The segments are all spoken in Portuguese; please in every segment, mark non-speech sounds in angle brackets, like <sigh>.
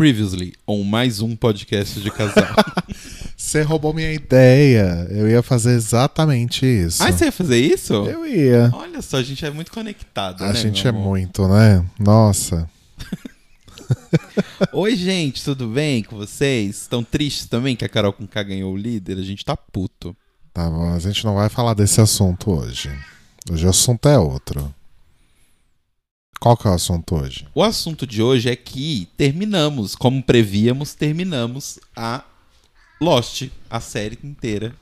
Previously, on mais um podcast de casal. <laughs> Você roubou minha ideia. Eu ia fazer exatamente isso. ah, você ia fazer isso? Eu ia. Olha só, a gente é muito conectado, A né, gente é muito, né? Nossa. <laughs> Oi, gente, tudo bem com vocês? Estão tristes também que a Carol com K ganhou o líder? A gente tá puto. Tá bom, a gente não vai falar desse assunto hoje. Hoje o assunto é outro. Qual que é o assunto hoje? O assunto de hoje é que terminamos, como prevíamos, terminamos a Lost, a série inteira.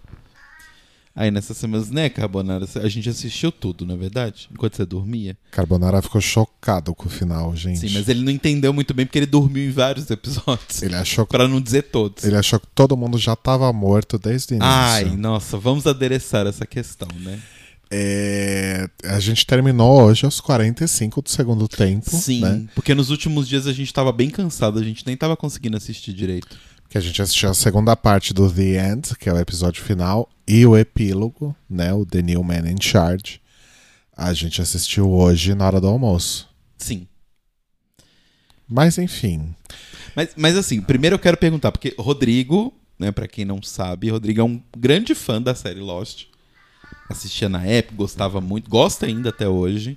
Aí nessas semanas, né, Carbonara? A gente assistiu tudo, na é verdade? Enquanto você dormia. Carbonara ficou chocado com o final, gente. Sim, mas ele não entendeu muito bem porque ele dormiu em vários episódios. Ele achou, que- Pra não dizer todos. ele achou que todo mundo já tava morto desde o início. Ai, nossa, vamos adereçar essa questão, né? É, a gente terminou hoje aos 45 do segundo tempo. Sim, Né? porque nos últimos dias a gente tava bem cansado, a gente nem tava conseguindo assistir direito. Que a gente assistiu a segunda parte do The End, que é o episódio final, e o epílogo, né? O The New Man in Charge. A gente assistiu hoje na hora do almoço. Sim. Mas enfim. Mas, mas assim, primeiro eu quero perguntar, porque Rodrigo, né, pra quem não sabe, Rodrigo é um grande fã da série Lost. Assistia na época, gostava muito, gosta ainda até hoje.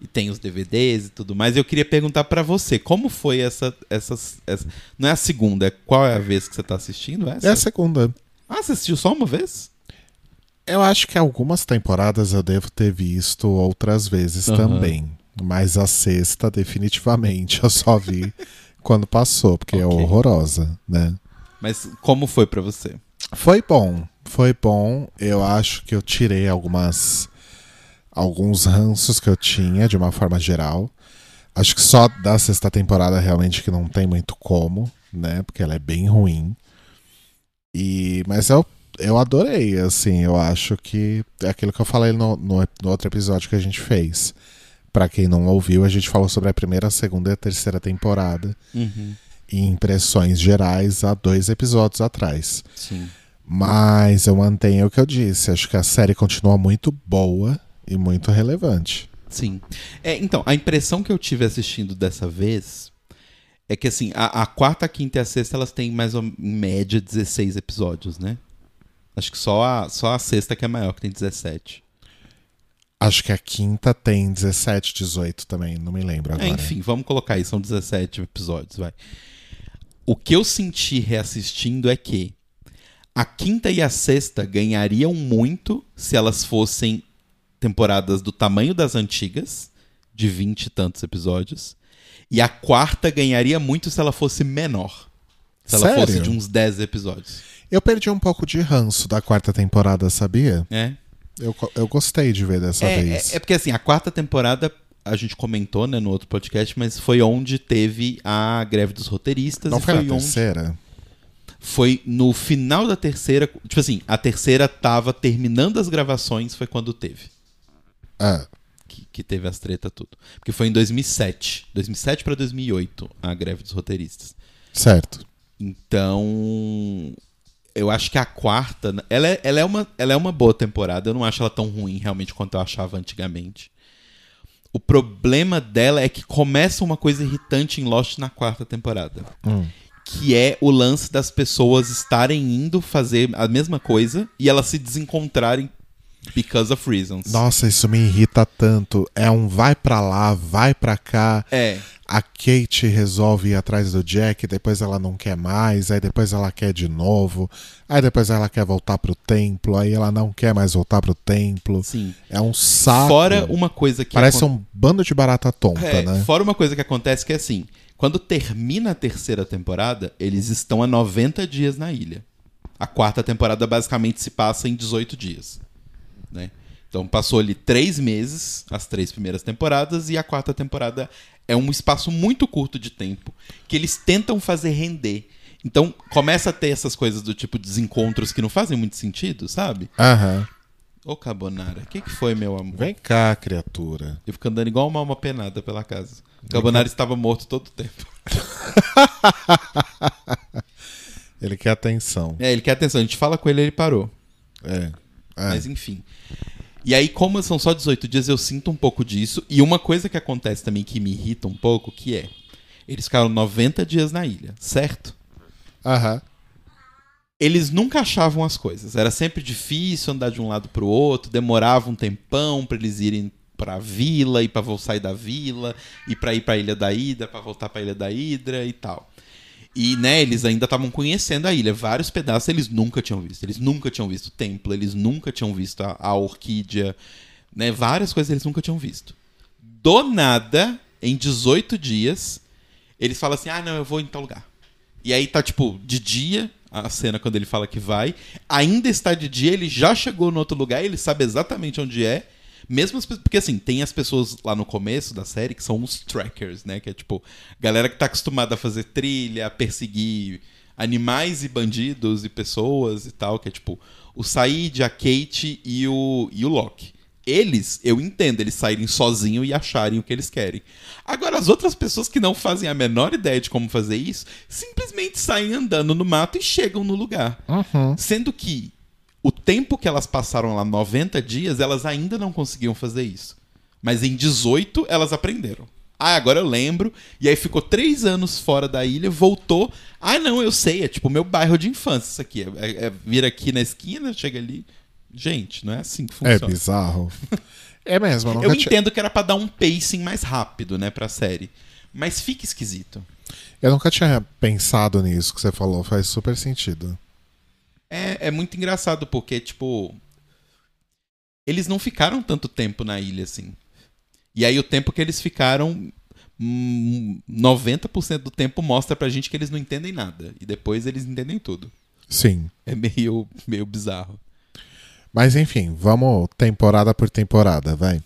E tem os DVDs e tudo mais. Eu queria perguntar pra você, como foi essa, essas, essa. Não é a segunda, é qual é a vez que você tá assistindo essa? É a segunda. Ah, você assistiu só uma vez? Eu acho que algumas temporadas eu devo ter visto outras vezes Aham. também. Mas a sexta, definitivamente, eu só vi <laughs> quando passou, porque é Ok. horrorosa, né? Mas como foi pra você? Foi bom, foi bom. Eu acho que eu tirei algumas alguns ranços que eu tinha de uma forma geral. Acho que só da sexta temporada realmente que não tem muito como, né? Porque ela é bem ruim. E mas eu eu adorei, assim, eu acho que é aquilo que eu falei no, no, no outro episódio que a gente fez. Pra quem não ouviu, a gente falou sobre a primeira, a segunda e a terceira temporada Uhum. e impressões gerais há dois episódios atrás. Sim. Mas eu mantenho o que eu disse. Acho que a série continua muito boa e muito relevante. Sim. É, então, a impressão que eu tive assistindo dessa vez é que, assim, a, a quarta, a quinta e a sexta, elas têm mais ou em média 16 episódios, né? Acho que só a, só a sexta que é maior, que tem 17. Acho que a quinta tem 17, 18 também, não me lembro É, agora. enfim, vamos colocar aí, são 17 episódios, vai. O que eu senti reassistindo é que a quinta e a sexta ganhariam muito se elas fossem temporadas do tamanho das antigas, de 20 e tantos episódios. E a quarta ganharia muito se ela fosse menor. Se ela Sério? fosse de uns 10 episódios. Eu perdi um pouco de ranço da quarta temporada, sabia? É. Eu, eu gostei de ver dessa É, vez. é, é porque assim, a quarta temporada, a gente comentou, né, no outro podcast, mas foi onde teve a greve dos roteiristas. não foi na onde terceira? Foi no final da terceira. Tipo assim, a terceira tava terminando as gravações, foi quando teve. Ah, Que, que teve as treta tudo. Porque foi em 2007. 2007 pra 2008, a greve dos roteiristas. certo. Então. Eu acho que a quarta. Ela é, ela, é uma, ela é uma boa temporada. Eu não acho ela tão ruim realmente quanto eu achava antigamente. O problema dela é que começa uma coisa irritante em Lost na quarta temporada. Hum. Que é o lance das pessoas estarem indo fazer a mesma coisa e elas se desencontrarem because of reasons. Nossa, isso me irrita tanto. É um vai pra lá, vai pra cá. É. A Kate resolve ir atrás do Jack, depois ela não quer mais, aí depois ela quer de novo, aí depois ela quer voltar pro templo, aí ela não quer mais voltar pro templo. Sim. É um saco. Fora uma coisa que. Parece um bando de barata tonta, É, né? Fora uma coisa que acontece que é assim: quando termina a terceira temporada, eles estão há 90 dias na ilha. A quarta temporada basicamente se passa em 18 dias. Né? Então passou ali três meses, as três primeiras temporadas, e a quarta temporada é um espaço muito curto de tempo que eles tentam fazer render. Então começa a ter essas coisas do tipo desencontros que não fazem muito sentido, sabe? Aham. Ô Carbonara, o que, que foi, meu amor? Vem cá, criatura. Eu fico andando igual uma alma penada pela casa. O Carbonara estava morto todo o tempo. <laughs> Ele quer atenção. É, ele quer atenção. A gente fala com ele ele parou. É. É. Mas enfim. E aí, como são só 18 dias, eu sinto um pouco disso. E uma coisa que acontece também que me irrita um pouco, que é... Eles ficaram 90 dias na ilha, certo? Aham. Eles nunca achavam as coisas. Era sempre difícil andar de um lado pro outro, demorava um tempão pra eles irem pra vila e pra vo- sair da vila e pra ir pra Ilha da Hidra, pra voltar pra Ilha da Hidra e tal. E, né, eles ainda estavam conhecendo a ilha. Vários pedaços eles nunca tinham visto. Eles nunca tinham visto o templo, eles nunca tinham visto a, a orquídea, né? Várias coisas eles nunca tinham visto. Do nada, em 18 dias, eles falam assim: ah, não, eu vou em tal lugar. E aí tá, tipo, de dia, a cena quando ele fala que vai. Ainda está de dia, ele já chegou no outro lugar, ele sabe exatamente onde é. Mesmo as, porque assim, tem as pessoas lá no começo da série que são os trackers, né? Que é tipo, galera que tá acostumada a fazer trilha, a perseguir animais e bandidos e pessoas e tal, que é tipo o Said, a Kate e o, e o Loki. Eles, eu entendo, eles saírem sozinhos e acharem o que eles querem. Agora, as outras pessoas que não fazem a menor ideia de como fazer isso, simplesmente saem andando no mato e chegam no lugar. Uhum. Sendo que o tempo que elas passaram lá, 90 dias, elas ainda não conseguiam fazer isso. Mas em 18 elas aprenderam. Ah, agora eu lembro. E aí ficou três anos fora da ilha, voltou. Ah, não, eu sei, é tipo meu bairro de infância isso aqui. É, é- é vir aqui na esquina, chega ali. Gente, não é assim que É funciona. bizarro. <laughs> É mesmo, eu eu tinha- entendo que era pra dar um pacing mais rápido, né, pra série. Mas fica esquisito. Eu nunca tinha pensado nisso que você falou, faz super sentido. É, é muito engraçado porque, tipo. Eles não ficaram tanto tempo na ilha assim. E aí o tempo que eles ficaram. hum, 90% do tempo mostra pra gente que eles não entendem nada. E depois eles entendem tudo. Sim. É meio, meio bizarro. Mas enfim, vamos temporada por temporada, vai.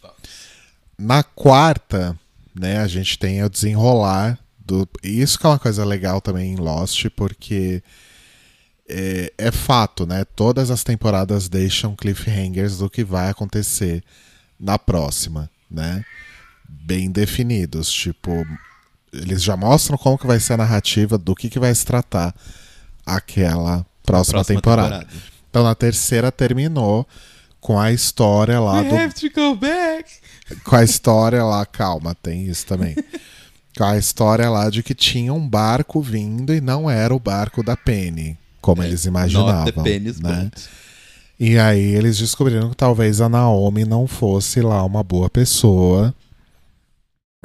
Na quarta, né, a gente tem o desenrolar do. e Isso que é uma coisa legal também em Lost, porque é, é fato, né? Todas as temporadas deixam cliffhangers do que vai acontecer na próxima, né? Bem definidos. Tipo, eles já mostram como que vai ser a narrativa do que, que vai se tratar aquela próxima, temporada. Então na terceira terminou com a história lá We do have to go back. com a história lá, calma, tem isso também. com a história lá de que tinha um barco vindo e não era o barco da Penny, como eles Not imaginavam, the penny's né? E aí eles descobriram que talvez a Naomi não fosse lá uma boa pessoa.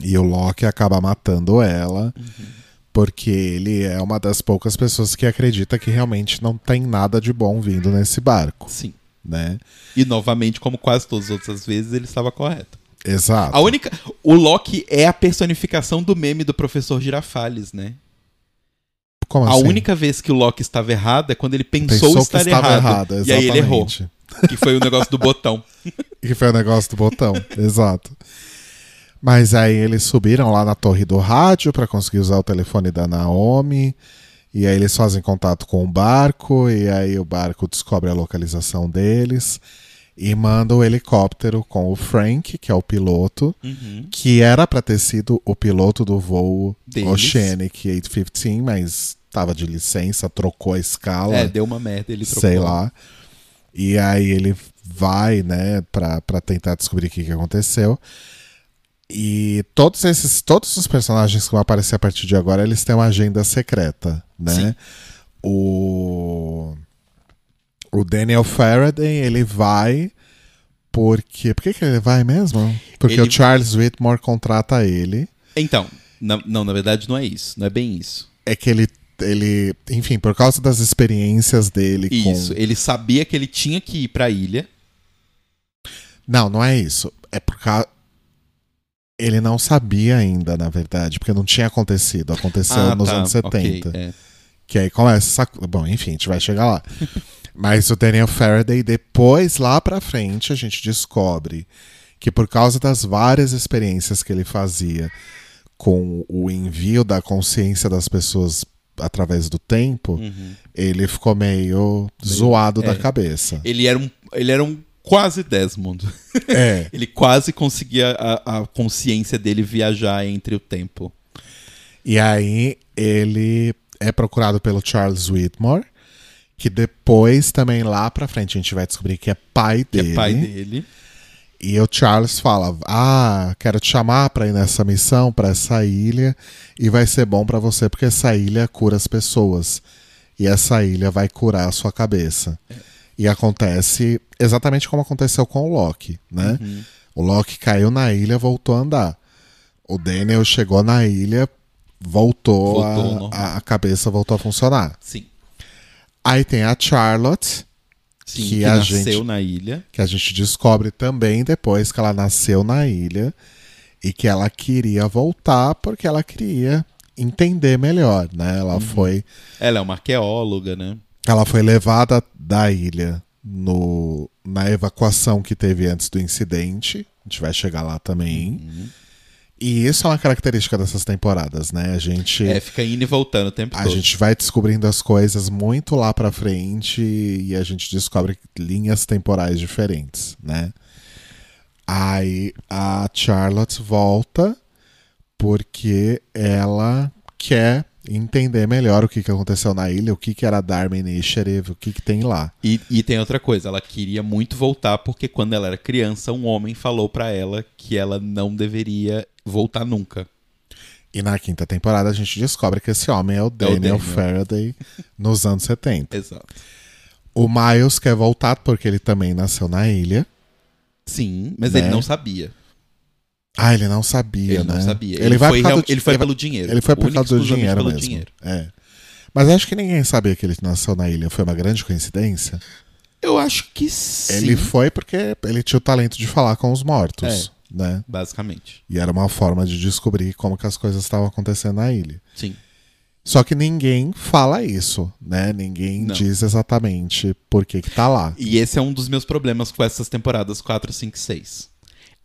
E o Loki acaba matando ela, porque ele é uma das poucas pessoas que acredita que realmente não tem nada de bom vindo nesse barco, Sim. né? E novamente, como quase todas as outras vezes, ele estava correto. Exato. A única. O Loki é a personificação do meme do professor Girafales, né? Como A assim? única vez que o Loki estava errado é quando ele pensou, Pensou que estar estava errado. errado, e aí ele errou. Que foi o negócio do botão. <laughs> Que foi o negócio do botão, exato. Mas aí eles subiram lá na torre do rádio para conseguir usar o telefone da Naomi. E aí eles fazem contato com o barco. E aí o barco descobre a localização deles. E manda o helicóptero com o Frank, que é o piloto. Uhum. Que era para ter sido o piloto do voo. Oceanic 815, mas tava de licença, trocou a escala É, deu uma merda, ele trocou. sei lá. E aí ele vai, né, pra, pra tentar descobrir o que, que aconteceu. E todos esses, todos os personagens que vão aparecer a partir de agora, eles têm uma agenda secreta, né? Sim. O o Daniel Faraday, ele vai porque, por que, que ele vai mesmo? Porque Ele- o Charles Whitmore contrata ele. Então, na- não, na verdade não é isso. Não é bem isso. É que ele ele, enfim, por causa das experiências dele com Isso. Ele sabia que ele tinha que ir pra ilha. Não, não é isso. É por causa. Ele não sabia ainda, na verdade, porque não tinha acontecido. Aconteceu Ah, nos tá, anos 70. ok, é. Que aí começa. essa- Bom, enfim, a gente vai chegar lá. <laughs> Mas o Daniel Faraday, depois, lá pra frente, a gente descobre que por causa das várias experiências que ele fazia com o envio da consciência das pessoas através do tempo, Uhum. ele ficou meio, zoado da é. cabeça. Ele era um, ele era um quase Desmond. <laughs> É. <laughs> Ele quase conseguia a, a consciência dele viajar entre o tempo. E aí ele é procurado pelo Charles Whitmore, que depois também lá pra frente a gente vai descobrir que é pai Que dele. é pai dele. E o Charles fala: Ah, quero te chamar para ir nessa missão, para essa ilha, e vai ser bom para você porque essa ilha cura as pessoas. E essa ilha vai curar a sua cabeça. E acontece exatamente como aconteceu com o Loki, né? Uhum. O Loki caiu na ilha, voltou a andar. O Daniel chegou na ilha, voltou, Voltou a- normal. a, a cabeça voltou a funcionar. Sim. Aí tem a Charlotte, Sim, Que que, a nasceu gente- na ilha. que a gente descobre também depois que ela nasceu na ilha e que ela queria voltar porque ela queria entender melhor, né? Ela foi Ela é uma arqueóloga, né? ela foi levada da ilha no na evacuação que teve antes do incidente. A gente vai chegar lá também. E isso é uma característica dessas temporadas, né? A gente É, fica indo e voltando o tempo a todo. gente vai descobrindo as coisas muito lá pra frente e a gente descobre linhas temporais diferentes, né? Aí a Charlotte volta porque ela quer entender melhor o que, que aconteceu na ilha, o que, que era a Dharma Initiative, o que, que tem lá. E, e tem outra coisa, ela queria muito voltar porque quando ela era criança, um homem falou pra ela que ela não deveria voltar nunca. E na quinta temporada a gente descobre que esse homem é o Daniel, Daniel. Faraday <laughs> nos anos 70. Exato. O Miles quer voltar porque ele também nasceu na ilha. Sim, mas Né? ele não sabia. Ah, ele não sabia, Ele né? não sabia. Ele, vai foi, real- do- ele foi ele pelo dinheiro. Ele foi por causa do dinheiro mesmo. dinheiro. É. Mas acho que ninguém sabia que ele nasceu na ilha. Foi uma grande coincidência. Eu acho que sim. Ele foi porque ele tinha o talento de falar com os mortos, né? Basicamente. E era uma forma de descobrir como que as coisas estavam acontecendo na ilha. Sim. Só que ninguém fala isso, né? Ninguém Não. diz exatamente por que que tá lá. E esse é um dos meus problemas com essas temporadas 4, 5 e 6.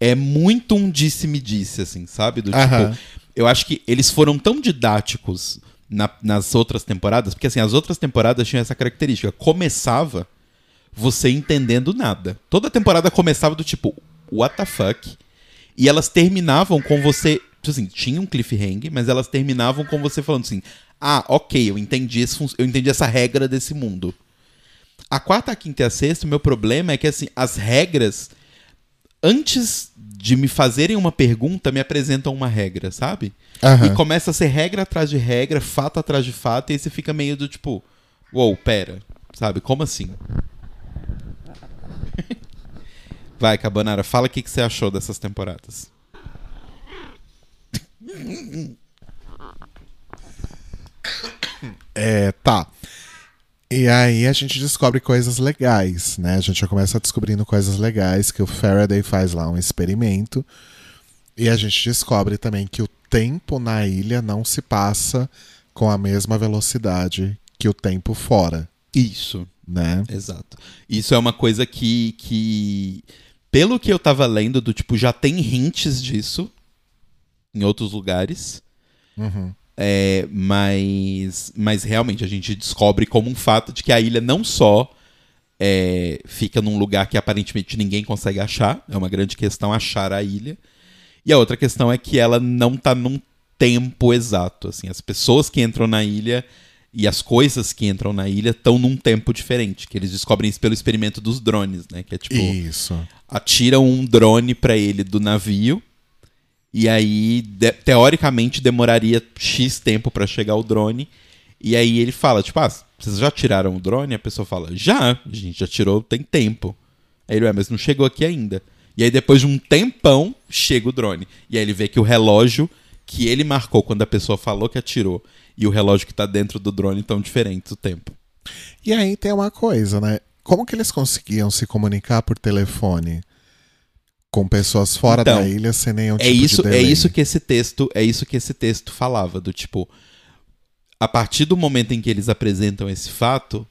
É muito um disse-me-disse, assim, sabe? Do Aham. tipo, eu acho que eles foram tão didáticos na- nas outras temporadas, porque assim, as outras temporadas tinham essa característica. Começava você entendendo nada. Toda temporada começava do tipo, what the fuck? E elas terminavam com você. tipo Assim, tinha um cliffhanger, mas elas terminavam com você falando assim: Ah, ok, eu entendi, esse eu entendi essa regra desse mundo. A quarta, a quinta e a sexta, o meu problema é que assim, as regras, antes de me fazerem uma pergunta, me apresentam uma regra, sabe? Aham. E começa a ser regra atrás de regra, fato atrás de fato, e aí você fica meio do tipo, uou, pera, sabe? Como assim? Vai, Cabanara, fala o que, que você achou dessas temporadas. É, tá. E aí a gente descobre coisas legais, né? A gente já começa descobrindo coisas legais que o Faraday faz lá um experimento. E a gente descobre também que o tempo na ilha não se passa com a mesma velocidade que o tempo fora, Isso. Né? Exato. Isso é uma coisa que, que pelo que eu tava lendo, do tipo, já tem hints disso em outros lugares. Uhum. É, mas, mas realmente a gente descobre como um fato de que a ilha não só é, fica num lugar que aparentemente ninguém consegue achar, é uma grande questão achar a ilha. E a outra questão é que ela não tá num tempo exato. Assim, as pessoas que entram na ilha e as coisas que entram na ilha estão num tempo diferente, que eles descobrem isso pelo experimento dos drones, né? Que é tipo Isso. atiram um drone pra ele do navio e aí de- teoricamente demoraria x tempo pra chegar o drone. E aí ele fala tipo ah vocês já tiraram o drone? A pessoa fala já a gente já tirou tem tempo. Aí ele é mas não chegou aqui ainda. E aí depois de um tempão chega o drone. E aí ele vê que o relógio que ele marcou quando a pessoa falou que atirou e o relógio que tá dentro do drone estão diferentes o tempo E aí tem uma coisa, né? Como que eles conseguiam se comunicar por telefone com pessoas fora Então, da ilha sem nenhum tipo é isso de é delay? isso que esse texto é isso que esse texto falava do tipo a partir do momento em que eles apresentam esse fato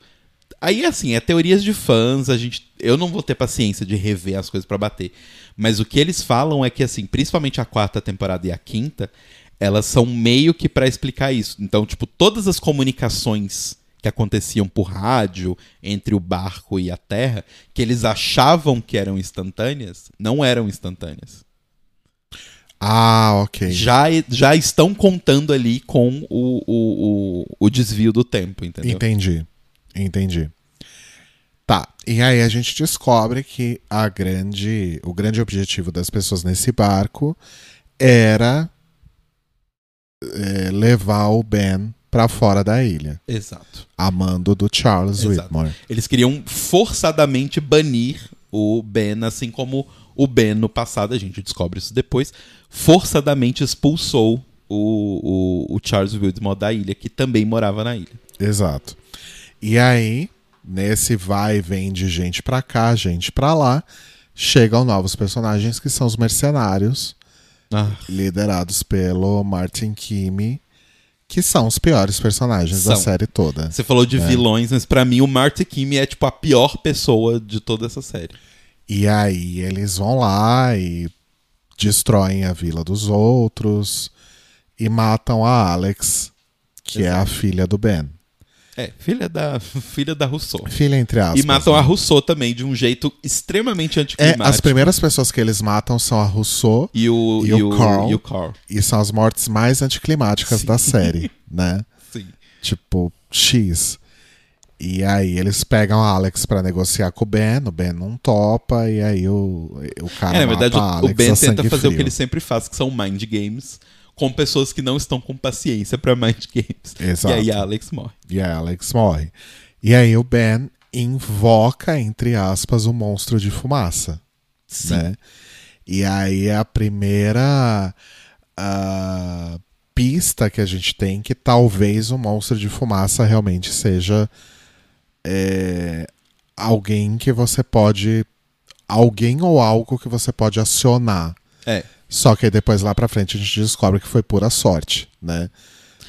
aí assim é teorias de fãs a gente eu não vou ter paciência de rever as coisas pra bater mas o que eles falam é que assim principalmente a quarta temporada e a quinta elas são meio que pra explicar isso então tipo todas as comunicações que aconteciam por rádio entre o barco e a terra que eles achavam que eram instantâneas não eram instantâneas Ah, ok. já, já estão contando ali com o, o, o, o desvio do tempo, entendeu? Entendi. Entendi. Tá. E aí a gente descobre que a grande, o grande objetivo das pessoas nesse barco era é, levar o Ben para fora da ilha, Exato. a mando do Charles Exato. Whitmore. Eles queriam forçadamente banir o Ben, assim como o Ben no passado, a gente descobre isso depois, forçadamente expulsou o, o, o Charles Whitmore da ilha, que também morava na ilha. Exato. E aí, nesse vai e vem de gente pra cá, gente pra lá, chegam novos personagens que são os mercenários, Ah, liderados pelo Martin Kimi, que são os piores personagens da São. série toda. Você falou de vilões, mas pra mim o Marty Kimi é tipo a pior pessoa de toda essa série. E aí eles vão lá e destroem a vila dos outros e matam a Alex, que é a Exato. filha do Ben. É, filha da, <laughs> filha da Rousseau. Filha entre aspas. E matam né? a Rousseau também, de um jeito extremamente É, anticlimático. as primeiras pessoas que eles matam são a Rousseau E o, e o Carl. E o Carl. e são as mortes mais anticlimáticas Sim. da série, <laughs> né? Sim. Tipo, X. E aí eles pegam a Alex pra negociar com o Ben, o Ben não topa, e aí o, o cara É, na verdade, o, o Ben tenta fazer o que frio. ele sempre faz, que são mind games, com pessoas que não estão com paciência pra mind games. Exato. E aí a Alex morre. E a Alex morre. E aí o Ben invoca, entre aspas, o monstro de fumaça. Sim. Né? E aí é a primeira ah, pista que a gente tem que talvez o monstro de fumaça realmente seja é, alguém que você pode. Alguém ou algo que você pode acionar. É. Só que depois lá pra frente a gente descobre que foi pura sorte, né?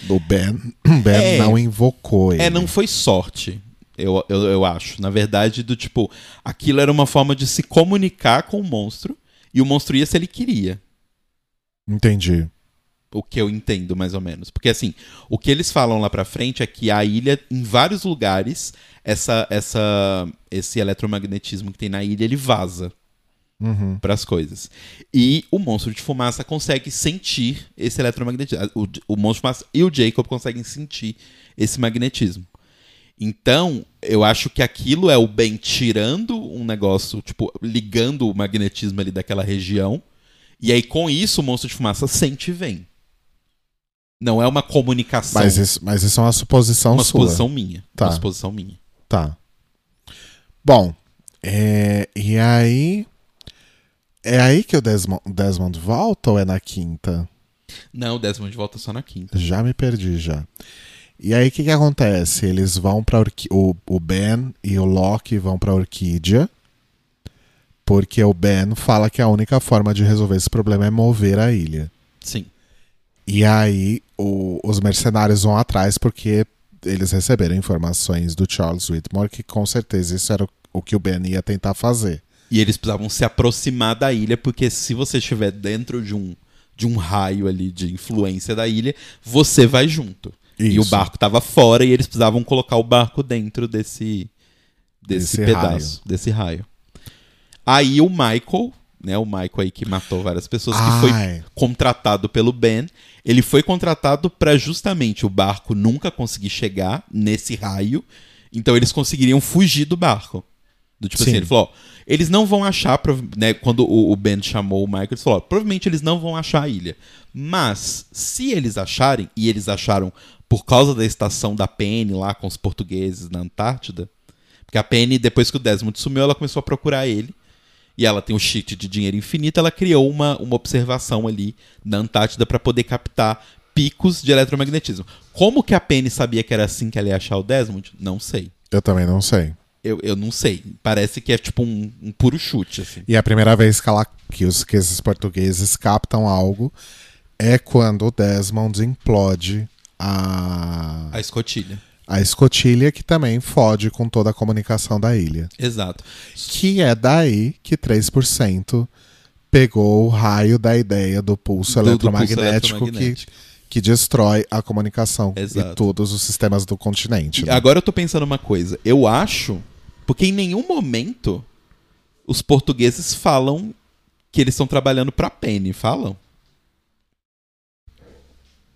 O Ben, <clears throat> Ben É. não invocou ele. É, não foi sorte, eu, eu, eu acho. Na verdade, do tipo, aquilo era uma forma de se comunicar com o monstro, e o monstro ia se ele queria. Entendi. O que eu entendo, mais ou menos. Porque, assim, o que eles falam lá pra frente é que a ilha, em vários lugares, essa, essa, esse eletromagnetismo que tem na ilha, ele vaza Uhum. para as coisas. E o monstro de fumaça consegue sentir esse eletromagnetismo. O, o monstro de fumaça e o Jacob conseguem sentir esse magnetismo. Então, eu acho que aquilo é o Ben tirando um negócio, tipo, ligando o magnetismo ali daquela região. E aí, com isso, o monstro de fumaça sente e vem. Não é uma comunicação. Mas isso, mas isso é uma suposição uma sua. suposição minha. Tá. Uma suposição minha. Tá. Bom, é, e aí. É aí que o Desmond, Desmond volta ou é na quinta? Não, o Desmond volta só na quinta. Já me perdi já. E aí o que, que acontece? Eles vão pra Orqui o, o Ben e o Loki vão pra Orquídea. Porque o Ben fala que a única forma de resolver esse problema é mover a ilha. Sim. E aí o- os mercenários vão atrás porque eles receberam informações do Charles Whitmore que com certeza isso era o, o que o Ben ia tentar fazer. E eles precisavam se aproximar da ilha, porque se você estiver dentro de um, de um raio ali de influência da ilha, você vai junto. E o Isso. barco estava fora e eles precisavam colocar o barco dentro desse, desse, Desse pedaço, desse raio. Aí o Michael, né, o Michael aí que matou várias pessoas, que foi Ai, contratado pelo Ben, ele foi contratado para justamente o barco nunca conseguir chegar nesse raio, então eles conseguiriam fugir do barco. Do tipo Sim. assim, ele falou, ó, eles não vão achar, né, quando o, Ben chamou o Michael, ele falou, provavelmente eles não vão achar a ilha. Mas, se eles acharem, e eles acharam por causa da estação da PN lá com os portugueses na Antártida, porque a PN, depois que o Desmond sumiu, ela começou a procurar ele, e ela tem um cheat de dinheiro infinito, ela criou uma, uma observação ali na Antártida para poder captar picos de eletromagnetismo. Como que a Penny sabia que era assim que ela ia achar o Desmond? Não sei. eu também não sei. Eu, eu não sei. Parece que é tipo um, um puro chute, assim. E a primeira vez que, ela, que, os, que esses portugueses captam algo é quando o Desmond implode a, A escotilha. a escotilha, que também fode com toda a comunicação da ilha. Exato. Que é daí que 3% pegou o raio da ideia do pulso Do- do eletromagnético, pulso eletromagnético. Que, que destrói a comunicação Exato. e todos os sistemas do continente. né? Agora eu tô pensando uma coisa. Eu acho. Porque em nenhum momento os portugueses falam que eles estão trabalhando pra Penny. Falam?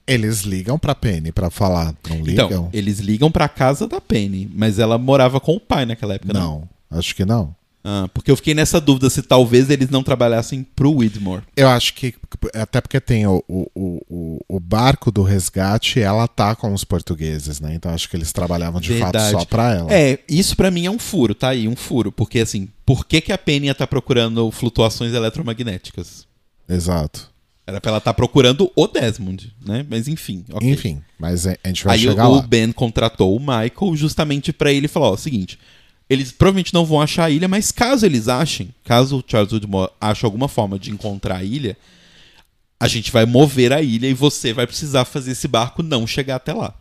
Eles ligam pra Penny pra falar. Não ligam? Então, eles ligam pra casa da Penny, mas ela morava com o pai naquela época, não? não, acho que não. Ah, porque eu fiquei nessa dúvida se talvez eles não trabalhassem pro Widmore. Eu acho que, até porque tem o, o, o, o barco do resgate, ela tá com os portugueses, né? Então acho que eles trabalhavam de Verdade. fato só pra ela. É, isso pra mim é um furo, tá aí, um furo. Porque assim, por que, que a Penny tá procurando flutuações eletromagnéticas? Exato. Era pra ela estar procurando o Desmond, né? Mas enfim, ok. Enfim, mas a gente vai Aí chegar o lá. Ben contratou o Michael justamente pra ele falar, ó, seguinte, eles provavelmente não vão achar a ilha, mas caso eles achem, caso o Charles Woodmore ache alguma forma de encontrar a ilha, a gente vai mover a ilha e você vai precisar fazer esse barco não chegar até lá.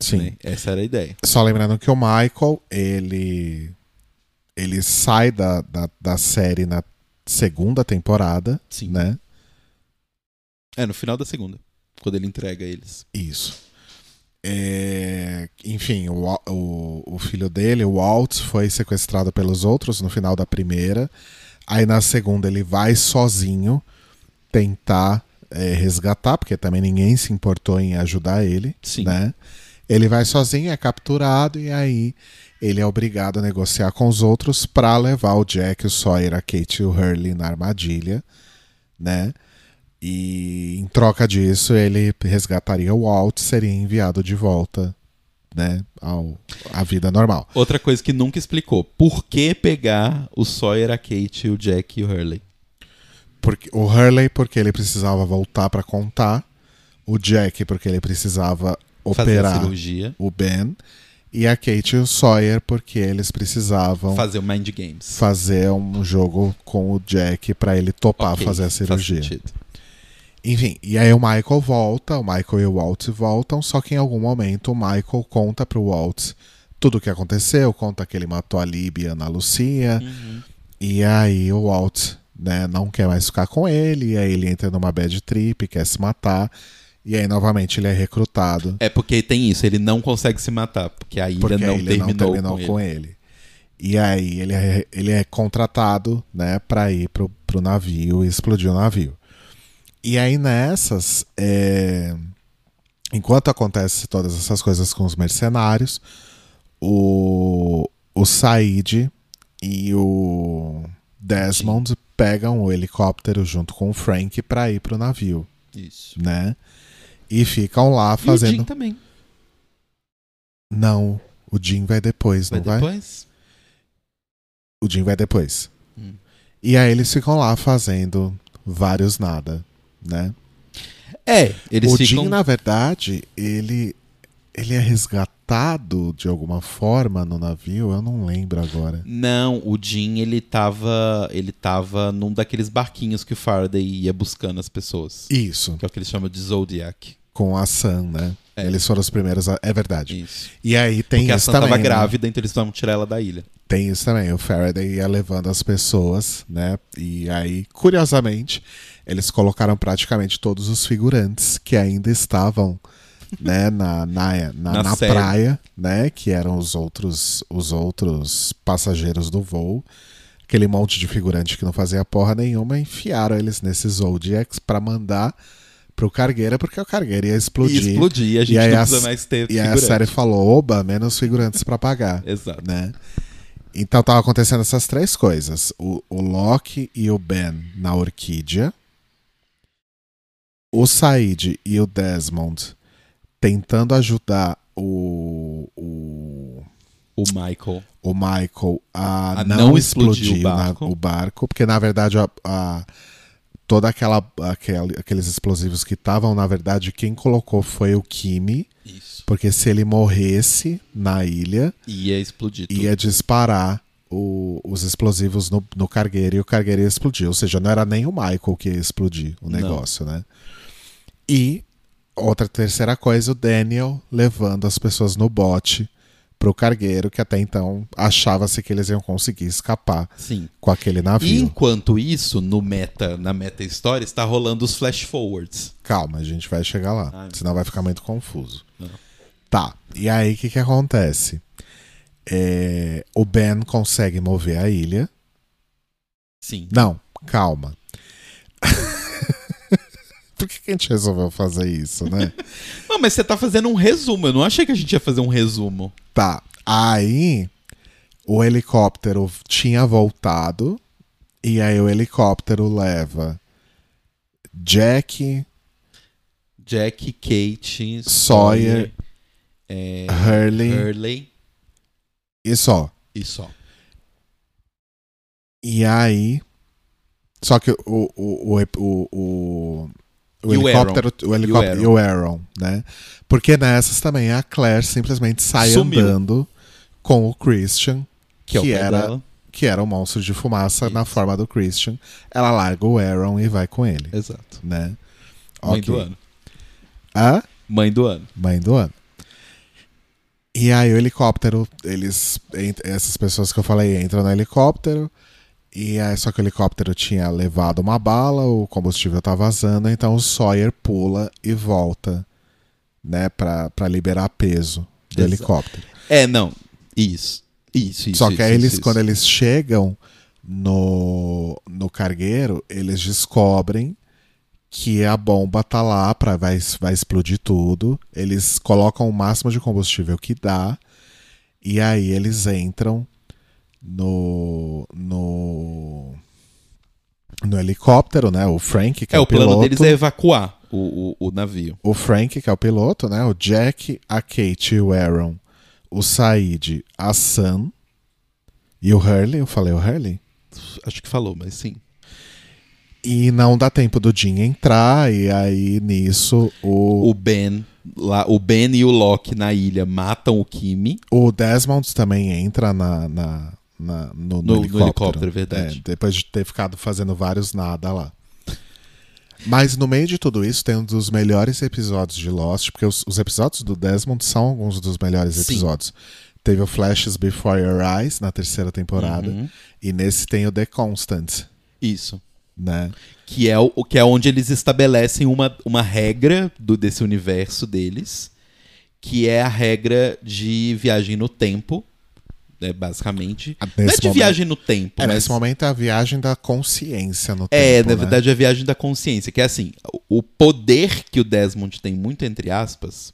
Sim. né? Essa era a ideia. Só lembrando que o Michael, ele. Ele sai da, da, da série na segunda temporada, Sim. né? É, no final da segunda, quando ele entrega eles. Isso. É, enfim, o, o, o filho dele, o Walt, foi sequestrado pelos outros no final da primeira. Aí na segunda ele vai sozinho tentar é, resgatar, porque também ninguém se importou em ajudar ele. Sim. né? Ele vai sozinho, é capturado e aí ele é obrigado a negociar com os outros para levar o Jack, o Sawyer, a Kate e o Hurley na armadilha, né? E em troca disso, ele resgataria o Walt, seria enviado de volta, né, ao à vida normal. Outra coisa que nunca explicou, por que pegar o Sawyer, a Kate, o Jack e o Hurley? Porque o Hurley porque ele precisava voltar para contar, o Jack porque ele precisava Fazer operar cirurgia, o Ben e a Kate e o Sawyer porque eles precisavam fazer o Mind Games. fazer um jogo com o Jack para ele topar Ok, fazer a faz cirurgia. sentido. Enfim, e aí o Michael volta, o Michael e o Walt voltam, só que em algum momento o Michael conta pro Walt tudo o que aconteceu, conta que ele matou a Libby e a Ana Lucia, Uhum. e aí o Walt né, não quer mais ficar com ele, e aí ele entra numa bad trip, quer se matar, e aí novamente ele é recrutado. É porque tem isso, ele não consegue se matar, porque a ilha porque não, ele terminou não terminou com, com, ele. ele. E aí ele é, ele é contratado, né, para ir pro, pro navio e explodir o navio. E aí nessas, é, enquanto acontece todas essas coisas com os mercenários, o, o Said e o Desmond pegam o helicóptero junto com o Frank para ir pro navio, Isso. né? E ficam lá E o fazendo. Jim também. Não, o Jim vai depois, Vai não vai? depois? O Jim vai depois. Hum. E aí eles ficam lá fazendo vários nada, né? É, eles o ficam... Jim, na verdade, ele ele é resgatado de alguma forma no navio, eu não lembro agora. Não, o Jim, ele tava, ele tava num daqueles barquinhos que o Faraday ia buscando as pessoas. Isso, Que é o que eles chamam de Zodiac. com a Sam, né? É. Eles foram os primeiros, a... é verdade. Isso. E aí tem Porque a isso Sam também. tava né? grávida, então eles precisavam tirar ela da ilha. Tem isso também. O Faraday ia levando as pessoas, né? E aí, curiosamente, eles colocaram praticamente todos os figurantes que ainda estavam, né, na, na, na, Na na praia, né? Que eram os outros, os outros passageiros do voo. Aquele monte de figurante que não fazia porra nenhuma, enfiaram eles nesses Zodiacs pra mandar pro Cargueira, porque o Cargueira ia explodir. E explodir, a gente aí não a- precisa mais ter E aí a série falou: oba, menos figurantes pra pagar <laughs> Exato. né? Então tava acontecendo essas três coisas: o, o Loki e o Ben na Orquídea, o Said e o Desmond tentando ajudar o, o, O Michael. o Michael a, A não, não explodir o o na- barco. o barco, porque na verdade a, a- toda aquela aquele- aqueles explosivos que estavam, na verdade, quem colocou foi o Kimi, Isso. porque se ele morresse na ilha, Ia explodir tudo. ia disparar o- os explosivos no, no cargueiro e o cargueiro ia explodir. Ou seja, não era nem o Michael que ia explodir o Não. negócio, né? E outra terceira coisa, o Daniel levando as pessoas no bote pro cargueiro, que até então achava-se que eles iam conseguir escapar Sim. com aquele E navio. enquanto isso, no meta, na meta história, está rolando os flash forwards. Calma, a gente vai chegar lá, Ah, senão vai ficar muito confuso. Não. Tá, e aí o que, que acontece? É, o Ben consegue mover a ilha, Sim. Não, calma. <laughs> Por que que a gente resolveu fazer isso, né? <laughs> Não, mas você tá fazendo um resumo. Eu não achei que a gente ia fazer um resumo. Tá. Aí o helicóptero tinha voltado. E aí o helicóptero leva Jack, Jack, Kate, Sawyer, é, Hurley Hurley e só. e só. E aí. Só que o, o, o, o, o, o E o helicóptero. O helicóptero e o Aaron, né? Porque nessas também a Claire simplesmente sai Sumiu. andando com o Christian, Que, é o que era, dela. que era um monstro de fumaça na Isso. forma do Christian. Ela larga o Aaron e vai com ele, Exato. né? Mãe Ok. do ano. Hã? Mãe do ano. Mãe do ano. E aí o helicóptero, eles. Essas pessoas que eu falei entram no helicóptero. E aí, só que o helicóptero tinha levado uma bala, o combustível tá vazando, então o Sawyer pula e volta, né, pra, pra liberar peso do Exato. helicóptero. É, não. Isso. Isso, isso. só que isso, aí isso, eles, isso. quando eles chegam no, no cargueiro, eles descobrem que a bomba tá lá para vai, vai explodir tudo. Eles colocam o máximo de combustível que dá e aí eles entram no no no helicóptero, né? O Frank que é, É, o plano piloto, deles é evacuar o, o, o navio. o Frank que é o piloto, né? O Jack, a Kate e o Aaron, o Said, a Sam e o Hurley. Eu falei o Hurley? Acho que falou, mas sim. E não dá tempo do Jim entrar, e aí nisso o, O Ben, lá, o Ben e o Loki na ilha matam o Kimi. o Desmond também entra na, na, na- no, no No- no helicóptero. helicóptero, é verdade. É, depois de ter ficado fazendo vários nada lá. Mas no meio de tudo isso tem um dos melhores episódios de Lost, porque os, os episódios do Desmond são alguns dos melhores Sim. episódios. Teve o Flashes Before Your Eyes na terceira temporada, Uhum. e nesse tem o The Constant, Isso. né? Que é, o, o- que é onde eles estabelecem uma, uma regra do, desse universo deles, que é a regra de viagem no tempo, né, basicamente. Ah, Não é de momento- viagem no tempo, É, mas... nesse momento é a viagem da consciência no É, tempo, na né? verdade, é a viagem da consciência, que é assim, o o poder que o Desmond tem, muito entre aspas,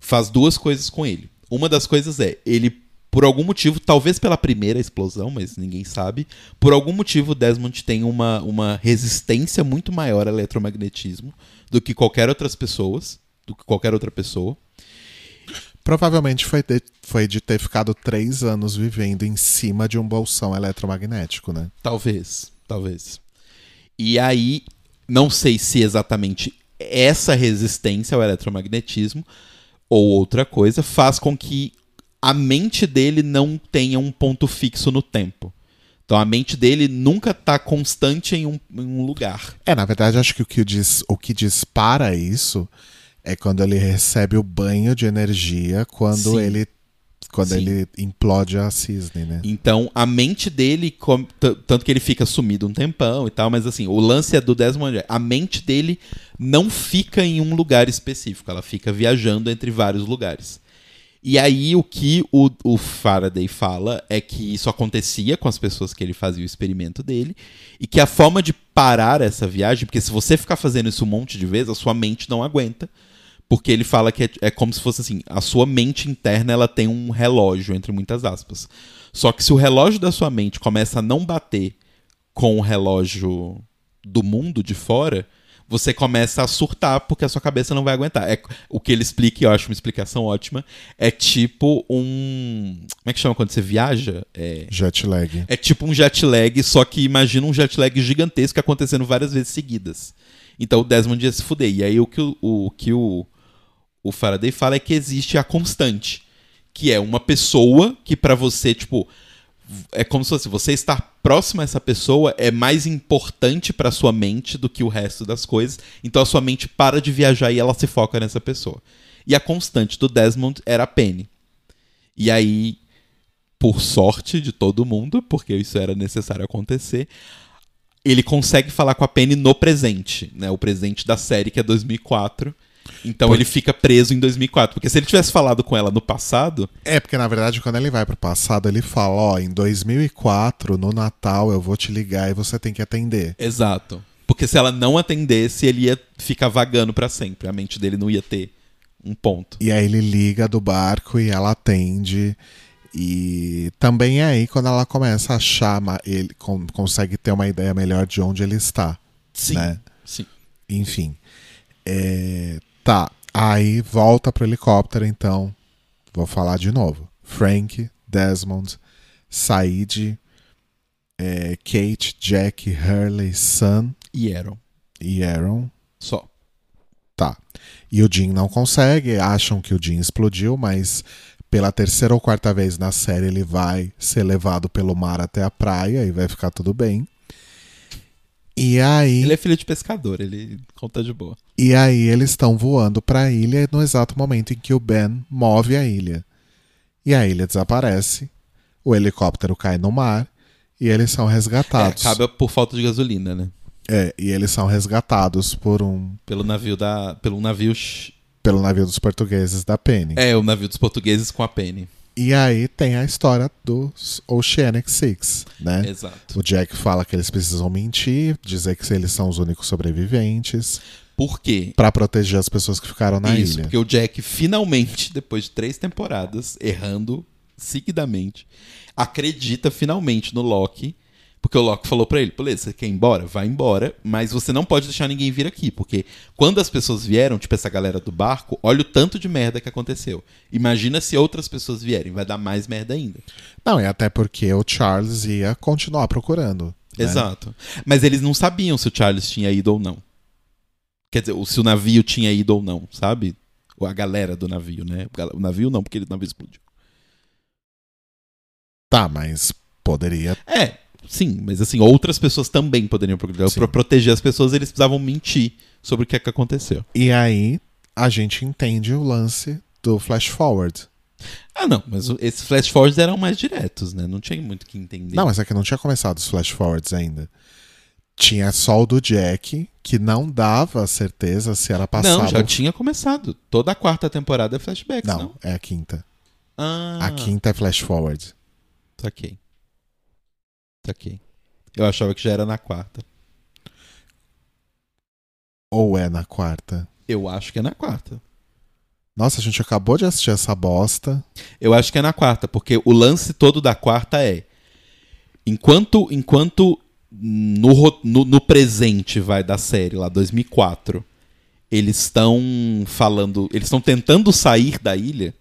faz duas coisas com ele. Uma das coisas é, ele, por algum motivo, talvez pela primeira explosão, mas ninguém sabe, por algum motivo o Desmond tem uma, uma resistência muito maior ao eletromagnetismo do que qualquer outras pessoas, do que qualquer outra pessoa. Provavelmente foi de, foi de ter ficado três anos vivendo em cima de um bolsão eletromagnético, né? Talvez, talvez. E aí, não sei se exatamente essa resistência ao eletromagnetismo ou outra coisa faz com que a mente dele não tenha um ponto fixo no tempo. Então a mente dele nunca tá constante em um, em um lugar. É, na verdade, acho que o que, diz, o que dispara isso é quando ele recebe o banho de energia quando Sim. ele quando Sim. ele implode a cisne, né? Então a mente dele, tanto que ele fica sumido um tempão e tal, mas assim, o lance é do Desmond, a mente dele não fica em um lugar específico, ela fica viajando entre vários lugares. E aí o que o, o Faraday fala é que isso acontecia com as pessoas que ele fazia o experimento dele, e que a forma de parar essa viagem, porque se você ficar fazendo isso um monte de vezes, a sua mente não aguenta. Porque ele fala que é, é como se fosse assim, a sua mente interna ela tem um relógio, entre muitas aspas. Só que se o relógio da sua mente começa a não bater com o relógio do mundo de fora, você começa a surtar porque a sua cabeça não vai aguentar. É, o que ele explica, e eu acho uma explicação ótima, é tipo um. Como é que chama quando você viaja? É, Jet lag. é tipo um jet lag, só que imagina um jet lag gigantesco acontecendo várias vezes seguidas. Então o Desmond ia se fuder. E aí o que o, o, que o, o Faraday fala é que existe a constante, que é uma pessoa que pra você, tipo, é como se fosse você estar próximo a essa pessoa é mais importante pra sua mente do que o resto das coisas. Então a sua mente para de viajar e ela se foca nessa pessoa. E a constante do Desmond era a Penny. E aí, por sorte de todo mundo, porque isso era necessário acontecer, ele consegue falar com a Penny no presente, né? O presente da série que é 2004. Então Por- ele fica preso em 2004, porque se ele tivesse falado com ela no passado, É, porque na verdade, quando ele vai pro passado, ele fala: Ó, em 2004, no Natal, eu vou te ligar e você tem que atender. exato. Porque se ela não atendesse, ele ia ficar vagando pra sempre. A mente dele não ia ter um ponto. E aí ele liga do barco e ela atende. E também é aí quando ela começa a achar, ele con- consegue ter uma ideia melhor de onde ele está. Sim. Né? Sim. Enfim. É, tá. Aí volta pro helicóptero, então. Vou falar de novo. Frank, Desmond, Said, é, Kate, Jack, Hurley, Sun E Aaron. e Aaron. Só. Tá. E o Jim não consegue, acham que o Jim explodiu, mas pela terceira ou quarta vez na série ele vai ser levado pelo mar até a praia e vai ficar tudo bem. E aí, Ele é filho de pescador, ele conta de boa. E aí eles estão voando para a ilha no exato momento em que o Ben move a ilha. E a ilha desaparece, o helicóptero cai no mar e eles são É, resgatados. acaba por falta de gasolina, né? É, e eles são resgatados por um Pelo navio da. Pelo navio. pelo navio dos portugueses da Penny. É, o navio dos portugueses com a Penny. E aí tem a história dos Oceanic Six, né? Exato. O Jack fala que eles precisam mentir, dizer que eles são os únicos sobreviventes, Por quê? pra proteger as pessoas que ficaram na Isso, ilha. porque o Jack finalmente, depois de três temporadas, errando seguidamente, acredita finalmente no Loki. Porque o Loki falou pra ele: beleza, você quer ir embora? Vai embora, mas você não pode deixar ninguém vir aqui. Porque quando as pessoas vieram, tipo essa galera do barco, olha o tanto de merda que aconteceu. Imagina se outras pessoas vierem, vai dar mais merda ainda. Não, e até porque o Charles ia continuar procurando. né? Exato. Mas eles não sabiam se o Charles tinha ido ou não. Quer dizer, se o navio tinha ido ou não, sabe? Ou a galera do navio, né? O navio não, porque o navio explodiu. Tá, mas poderia. É, sim, mas assim, outras pessoas também poderiam procurar. Pra proteger as pessoas, eles precisavam mentir sobre o que é que aconteceu. E aí a gente entende o lance do flash forward. Ah, não, mas esses flash forwards eram mais diretos, né? Não tinha muito o que entender. Não, mas é que não tinha começado os flash forwards ainda. Tinha só o do Jack, que não dava certeza se era passado. Não, já tinha começado. Toda a quarta temporada é flashbacks, não? Não, é a quinta. Ah, A quinta é flash forward. Saquei. Saquei. Eu achava que já era na quarta. Ou é na quarta? Eu acho que é na quarta. Nossa, a gente acabou de assistir essa bosta. Eu acho que é na quarta, porque o lance todo da quarta é. Enquanto, enquanto no, no, no presente vai da série, lá 2004, eles estão falando. Eles estão tentando sair da ilha.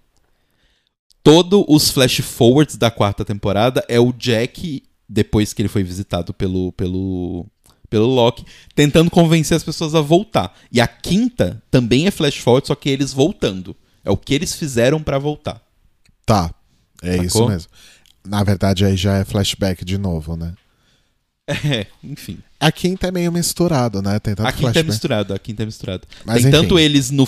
Todos os flash forwards da quarta temporada é o Jack, depois que ele foi visitado pelo, pelo, pelo Loki, tentando convencer as pessoas a voltar. E a quinta também é flash forward, só que eles voltando. É o que eles fizeram pra voltar. Tá, é Sacou? isso mesmo. Na verdade, aí já é flashback de novo, né? É, enfim. A quinta é meio misturado, né? Tem tanto A quinta é flashback. misturada, a quinta é misturada. Mas, Tem enfim. tanto eles no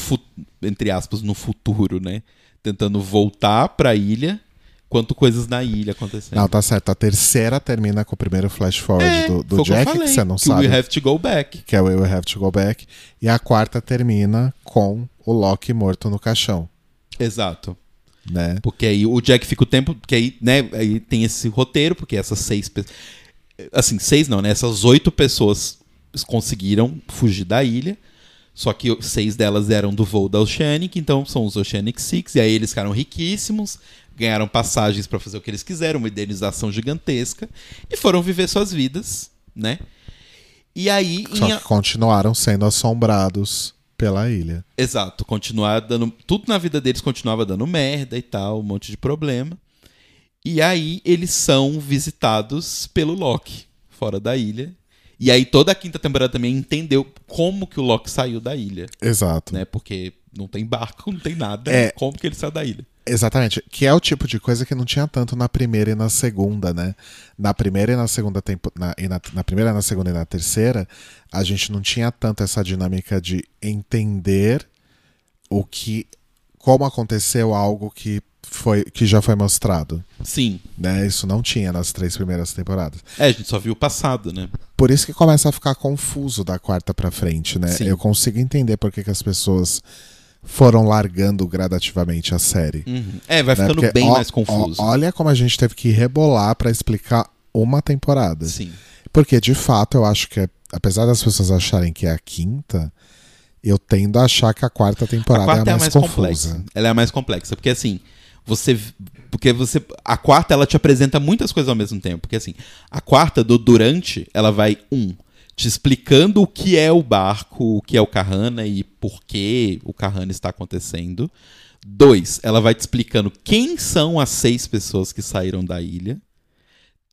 entre aspas, no futuro, né? Tentando voltar pra ilha, quanto coisas na ilha acontecendo. Não, tá certo. A terceira termina com o primeiro flash forward É, do, do que Jack, que, falei, você não que sabe. We have to go back. Que é o We Have to Go Back. E a quarta termina com o Loki morto no caixão, Exato. né? Porque aí o Jack fica o tempo. Porque aí, né, aí tem esse roteiro, porque essas seis pessoas. Assim, seis não, né? Essas oito pessoas conseguiram fugir da ilha. Só que seis delas eram do voo da Oceanic, então são os Oceanic Six. E aí eles ficaram riquíssimos, ganharam passagens pra fazer o que eles quiseram, uma indenização gigantesca. E foram viver suas vidas, né? E aí. Só que continuaram sendo assombrados pela ilha. Exato, continuar dando. Tudo na vida deles continuava dando merda e tal, um monte de problema. E aí eles são visitados pelo Loki, fora da ilha. E aí toda a quinta temporada também entendeu como que o Loki saiu da ilha, Exato. né? Porque não tem barco, <laughs> não tem nada. É. Como que ele saiu da ilha? Exatamente. Que é o tipo de coisa que não tinha tanto na primeira e na segunda, né? Na primeira e na segunda tempo, na, e na, na primeira, na segunda e na terceira, a gente não tinha tanto essa dinâmica de entender o que. Como aconteceu algo que foi que já foi mostrado. Sim. Né? Isso não tinha nas três primeiras temporadas. É, a gente só viu o passado, né? Por isso que começa a ficar confuso da quarta pra frente, né? Sim. Eu consigo entender por que, que as pessoas foram largando gradativamente a série. Uhum. É, vai né? ficando Porque, bem ó, mais confuso. ó, olha como a gente teve que rebolar pra explicar uma temporada. Sim. Porque, de fato, eu acho que, é- apesar das pessoas acharem que é a quinta, eu tendo a achar que a quarta temporada a quarta é a mais, confusa. complexa. Ela é a mais complexa, porque assim, você porque você a quarta ela te apresenta muitas coisas ao mesmo tempo, porque assim, a quarta do durante, ela vai um te explicando o que é o barco, o que é o Kahana e por que o Kahana está acontecendo. Dois, ela vai te explicando quem são as seis pessoas que saíram da ilha.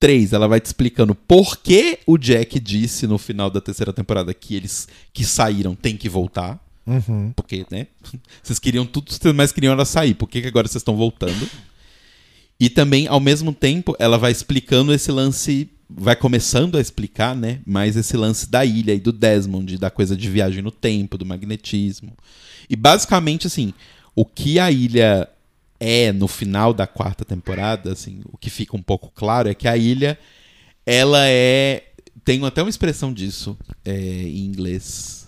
Três, ela vai te explicando por que o Jack disse no final da terceira temporada que eles que saíram têm que voltar. Uhum. Porque, né? <laughs> Vocês queriam tudo, vocês mais queriam era sair. Por que, que agora vocês estão voltando? E também, ao mesmo tempo, ela vai explicando esse lance. Vai começando a explicar, né? Mais esse lance da ilha e do Desmond, da coisa de viagem no tempo, do magnetismo. E basicamente, assim, o que a ilha é no final da quarta temporada, assim, o que fica um pouco claro é que a ilha, ela é. Tem até uma expressão disso é, em inglês.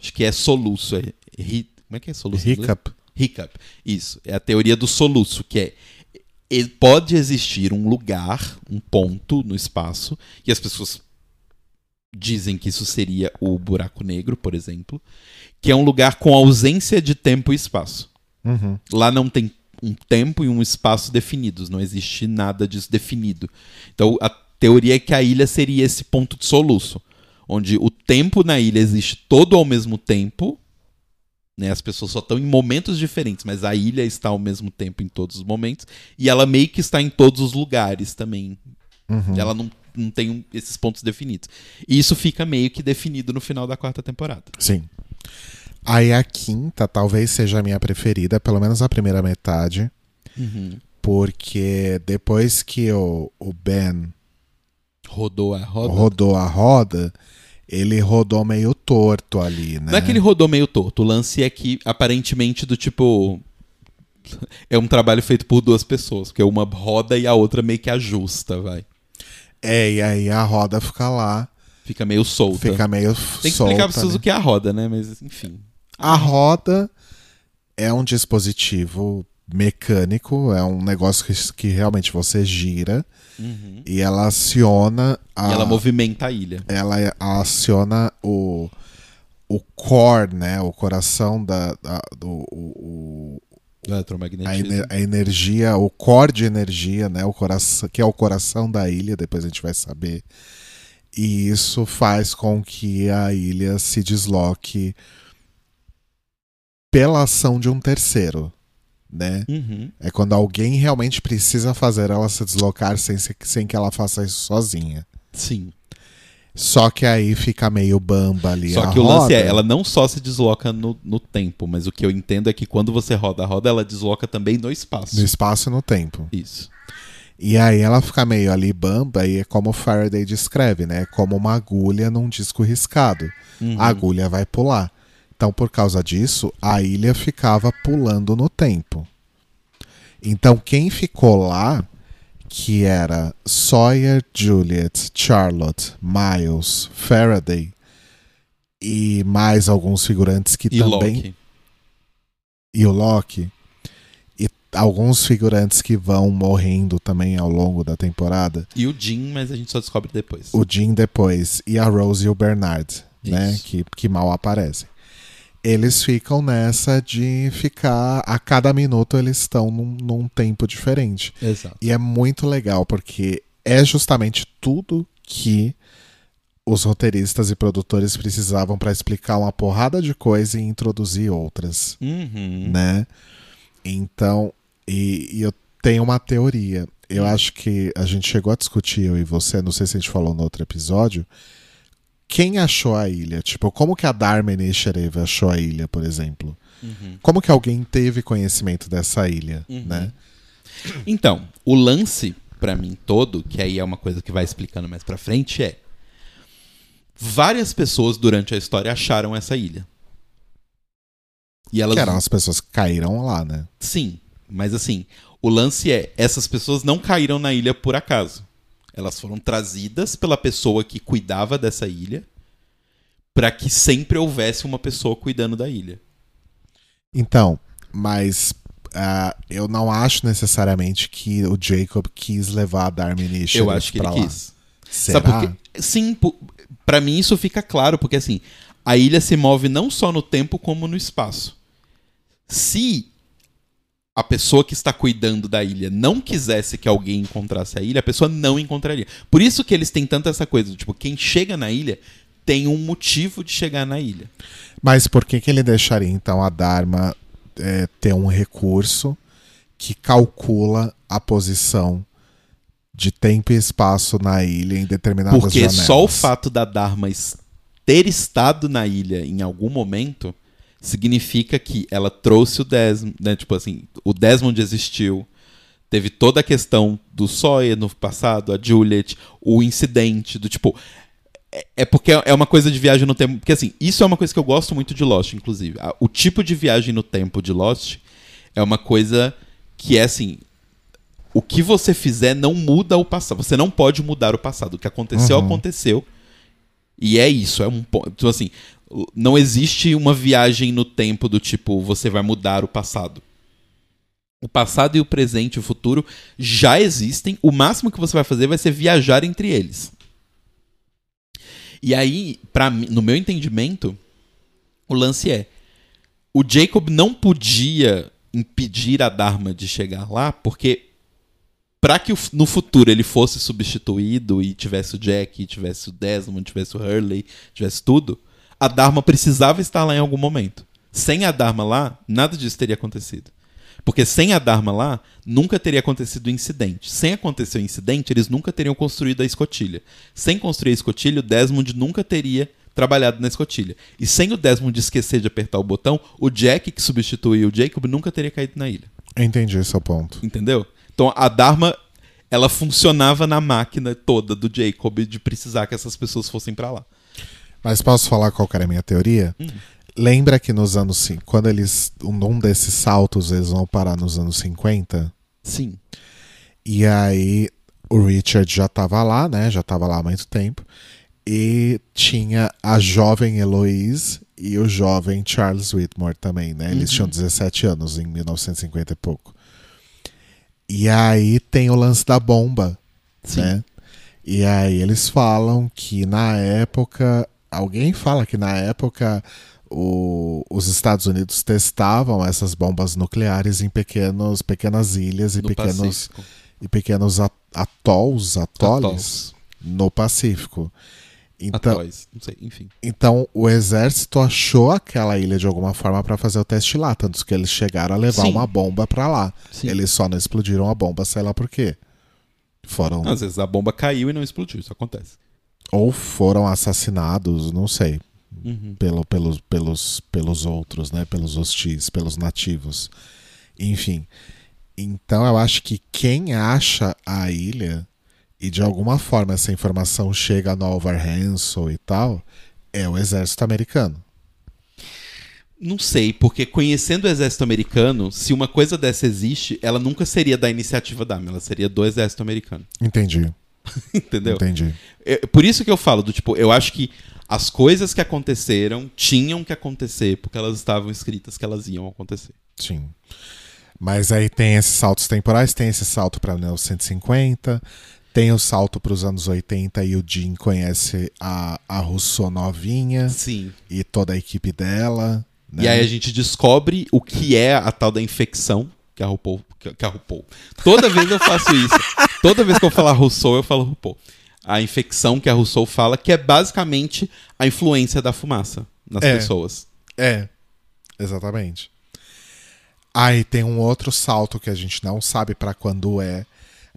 Acho que é soluço. É, ri- como é que é soluço? Hiccup. Hiccup. Isso. É a teoria do soluço, que é. Pode existir um lugar, um ponto no espaço, e as pessoas dizem que isso seria o buraco negro, por exemplo, que é um lugar com ausência de tempo e espaço. Uhum. Lá não tem um tempo e um espaço definidos, não existe nada disso definido. Então a teoria é que a ilha seria esse ponto de soluço, onde o tempo na ilha existe todo ao mesmo tempo, né? As pessoas só estão em momentos diferentes, mas a ilha está ao mesmo tempo em todos os momentos e ela meio que está em todos os lugares também. Uhum. Ela não, não tem esses pontos definidos. E isso fica meio que definido no final da quarta temporada. Sim. Aí a quinta talvez seja a minha preferida, pelo menos a primeira metade, porque depois que o, o Ben Rodou a roda. rodou a roda, ele rodou meio torto ali, né? Não é que ele rodou meio torto. O lance é que, aparentemente, do tipo. É um trabalho feito por duas pessoas, porque uma roda e a outra meio que ajusta, vai. É, e aí a roda fica lá, Fica meio solta. fica meio Tem que solta. explicar pra vocês né? o que é a roda, né? Mas, enfim. A roda é um dispositivo mecânico, é um negócio que, que realmente você gira e ela aciona a, E ela movimenta a ilha. ela aciona o o core, né, o coração da, da- do o, o- a, a energia, o core de energia, né, o coração, que é o coração da ilha, depois a gente vai saber. E isso faz com que a ilha se desloque pela ação de um terceiro, né? Uhum. É quando alguém realmente precisa fazer ela se deslocar sem, se- sem que ela faça isso sozinha. Sim. Só que aí fica meio bamba ali. Só que o lance roda. é, ela não só se desloca no, no tempo, mas o que eu entendo é que quando você roda a roda, ela desloca também no espaço. No espaço e no tempo. Isso. E aí ela fica meio ali bamba e é como o Faraday descreve, né? É Como uma agulha num disco riscado. Uhum. A agulha vai pular. Então, por causa disso, a ilha ficava pulando no tempo. Então, quem ficou lá, que era Sawyer, Juliet, Charlotte, Miles, Faraday e mais alguns figurantes que E também Loki. e o Loki e alguns figurantes que vão morrendo também ao longo da temporada. E o Jim, mas a gente só descobre depois. O Jim depois e a Rose e o Bernard, né, Isso. que, que mal aparecem. Eles ficam nessa de ficar a cada minuto eles estão num, num tempo diferente. Exato. E é muito legal porque é justamente tudo que os roteiristas e produtores precisavam para explicar uma porrada de coisa e introduzir outras Uhum. né? Então, e, e eu tenho uma teoria. Eu acho que a gente chegou a discutir, eu e você, não sei se a gente falou no outro episódio. Quem achou a ilha? Tipo, como que a Darmen Isherev achou a ilha, por exemplo? Uhum. Como que alguém teve conhecimento dessa ilha, Uhum. né? Então, o lance, pra mim, todo, que aí é uma coisa que vai explicando mais pra frente, é. Várias pessoas durante a história acharam essa ilha. E elas. Que eram as pessoas que caíram lá, né? Sim, mas assim, o lance é: essas pessoas não caíram na ilha por acaso. Elas foram trazidas pela pessoa que cuidava dessa ilha pra que sempre houvesse uma pessoa cuidando da ilha. Então, mas ah, eu não acho necessariamente que o Jacob quis levar a Darmen Isherev Eu acho que ele lá. quis. Será? Sabe? Sim, pra mim isso fica claro, porque assim, a ilha se move não só no tempo como no espaço. Se a pessoa que está cuidando da ilha não quisesse que alguém encontrasse a ilha, a pessoa não encontraria. Por isso que eles têm tanta essa coisa, tipo, quem chega na ilha tem um motivo de chegar na ilha. Mas por que, que ele deixaria então a Dharma é, ter um recurso que calcula a posição de tempo e espaço na ilha em determinadas Porque janelas? só o fato da Dharma ter estado na ilha em algum momento significa que ela trouxe o Desmond, né? Tipo assim, o Desmond existiu. Teve toda a questão do Sawyer no passado, a Juliet, o incidente do tipo. é- É porque é uma coisa de viagem no tempo. Porque assim, isso é uma coisa que eu gosto muito de Lost, inclusive. O tipo de viagem no tempo de Lost é uma coisa que é assim. O que você fizer não muda o passado. Você não pode mudar o passado. O que aconteceu, Uhum. aconteceu. E é isso. É um ponto. Assim, não existe uma viagem no tempo do tipo, você vai mudar o passado. O passado e o presente e o futuro já existem. O máximo que você vai fazer vai ser viajar entre eles. E aí, para no meu entendimento, o lance é: o Jacob não podia impedir a Dharma de chegar lá, porque para que no futuro ele fosse substituído e tivesse o Jack, tivesse o Desmond, tivesse o Hurley, tivesse tudo, a Dharma precisava estar lá em algum momento. Sem a Dharma lá, nada disso teria acontecido. Porque sem a Dharma lá, nunca teria acontecido o incidente. Sem acontecer o incidente, eles nunca teriam construído a escotilha. Sem construir a escotilha, o Desmond nunca teria trabalhado na escotilha. E sem o Desmond esquecer de apertar o botão, o Jack, que substituiu o Jacob, nunca teria caído na ilha. Entendi seu ponto. Entendeu? Então a Dharma, ela funcionava na máquina toda do Jacob de precisar que essas pessoas fossem pra lá. Mas posso falar qual era a minha teoria? Hum. Lembra que nos anos cin- quando eles um desses saltos eles vão parar nos anos 50 Sim. e aí o Richard já tava lá, né? Já tava lá há muito tempo e tinha a jovem Eloise e o jovem Charles Whitmore também, né? Eles Uhum. tinham 17 anos em 1950 e pouco. E aí tem o lance da bomba, Sim. né? E aí eles falam que na época, alguém fala que na época o- os Estados Unidos testavam essas bombas nucleares em pequenos, pequenas ilhas e No pequenos Pacífico. e pequenos atols, atoles Atolls. no Pacífico. Então, Atóis. Não sei, enfim. então o exército achou aquela ilha de alguma forma para fazer o teste lá, tanto que eles chegaram a levar Sim. uma bomba para lá. Sim. Eles só não explodiram a bomba, sei lá por quê. Foram Às vezes a bomba caiu e não explodiu, isso acontece. Ou foram assassinados, não sei, Uhum. pelo, pelos, pelos, pelos outros, né? Pelos hostis, pelos nativos. Enfim. Então eu acho que quem acha a ilha e de alguma forma essa informação chega no Alvar Hansel e tal, é o exército americano. Não sei, porque conhecendo o exército americano, se uma coisa dessa existe, ela nunca seria da iniciativa da ela seria do exército americano. Entendi. <laughs> Entendeu? Entendi. É, por isso que eu falo do tipo, eu acho que as coisas que aconteceram tinham que acontecer, porque elas estavam escritas que elas iam acontecer. Sim. Mas aí tem esses saltos temporais, tem esse salto para 1950, tem o salto para os anos 80 e o Jim conhece a, a Rousseau novinha Sim. e toda a equipe dela. né? E aí a gente descobre o que é a tal da infecção que a RuPaul. Que, que a RuPaul. Toda vez eu faço isso. Toda vez que eu falar Rousseau, eu falo RuPaul. A infecção que a Rousseau fala, que é basicamente a influência da fumaça nas É. pessoas. É, exatamente. Aí tem um outro salto que a gente não sabe para quando é,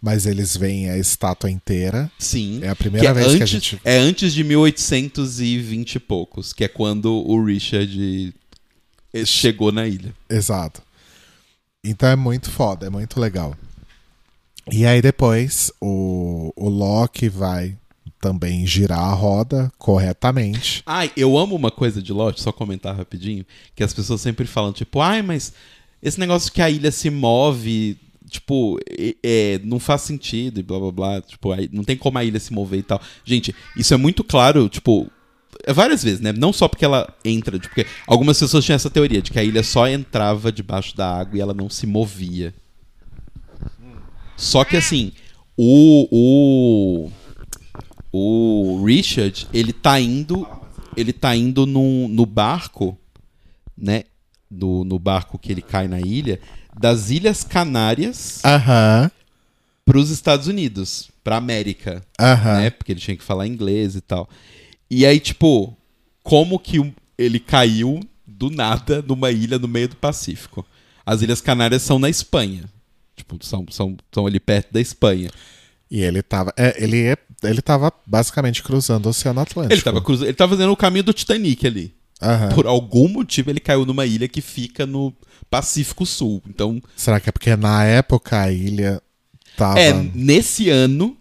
mas eles veem a estátua inteira. Sim. É a primeira vez antes, que a gente. É antes de 1820 e poucos, que é quando o Richard chegou na ilha. Exato. Então é muito foda, é muito legal. E aí depois o, o Loki vai também girar a roda corretamente. Ai, eu amo uma coisa de Lost, só comentar rapidinho, que as pessoas sempre falam, tipo, ai, mas esse negócio que a ilha se move, tipo, é, é, não faz sentido e blá blá blá, tipo, não tem como a ilha se mover e tal. Gente, isso é muito claro, tipo, várias vezes, né? Não só porque ela entra, porque algumas pessoas tinham essa teoria de que a ilha só entrava debaixo da água e ela não se movia. Só que assim, o, o o Richard, ele tá indo. Ele tá indo no, no barco, né? No, no barco que ele cai na ilha, das Ilhas Canárias Aham. para os Estados Unidos, pra América, né? Porque ele tinha que falar inglês e tal. E aí, tipo, como que ele caiu do nada numa ilha no meio do Pacífico? As Ilhas Canárias são na Espanha. Tipo, são, são, são ali perto da Espanha. E ele tava. É, ele, é- ele tava basicamente cruzando o Oceano Atlântico. Ele tava, cruza... ele tava fazendo o caminho do Titanic ali. Aham. Por algum motivo ele caiu numa ilha que fica no Pacífico Sul. Então, Será que é porque na época a ilha tava. é, nesse ano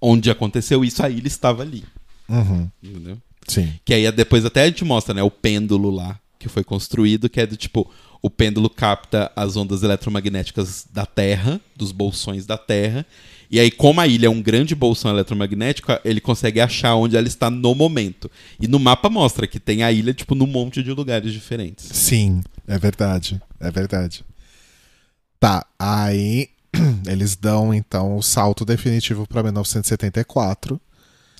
onde aconteceu isso, a ilha estava ali. Uhum. Entendeu? Sim. Que aí depois até a gente mostra, né, o pêndulo lá que foi construído, que é do tipo, o pêndulo capta as ondas eletromagnéticas da Terra, dos bolsões da Terra, e aí como a ilha é um grande bolsão eletromagnético, ele consegue achar onde ela está no momento. E no mapa mostra que tem a ilha tipo num monte de lugares diferentes. Sim, é verdade. É verdade. Tá, aí <clears throat> eles dão então o salto definitivo pra 1974.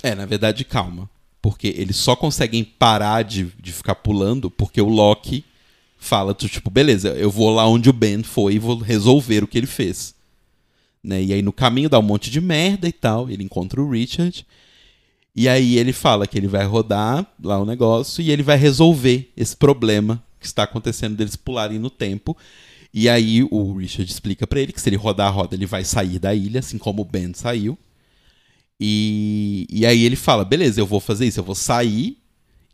É, na verdade, calma. Porque eles só conseguem parar de, de ficar pulando porque o Loki fala, tipo, beleza, eu vou lá onde o Ben foi e vou resolver o que ele fez. Né? E aí no caminho dá um monte de merda e tal, ele encontra o Richard. E aí ele fala que ele vai rodar lá o negócio e ele vai resolver esse problema que está acontecendo deles pularem no tempo. E aí o Richard explica pra ele que se ele rodar a roda, ele vai sair da ilha, assim como o Ben saiu. E, e aí ele fala: beleza, eu vou fazer isso, eu vou sair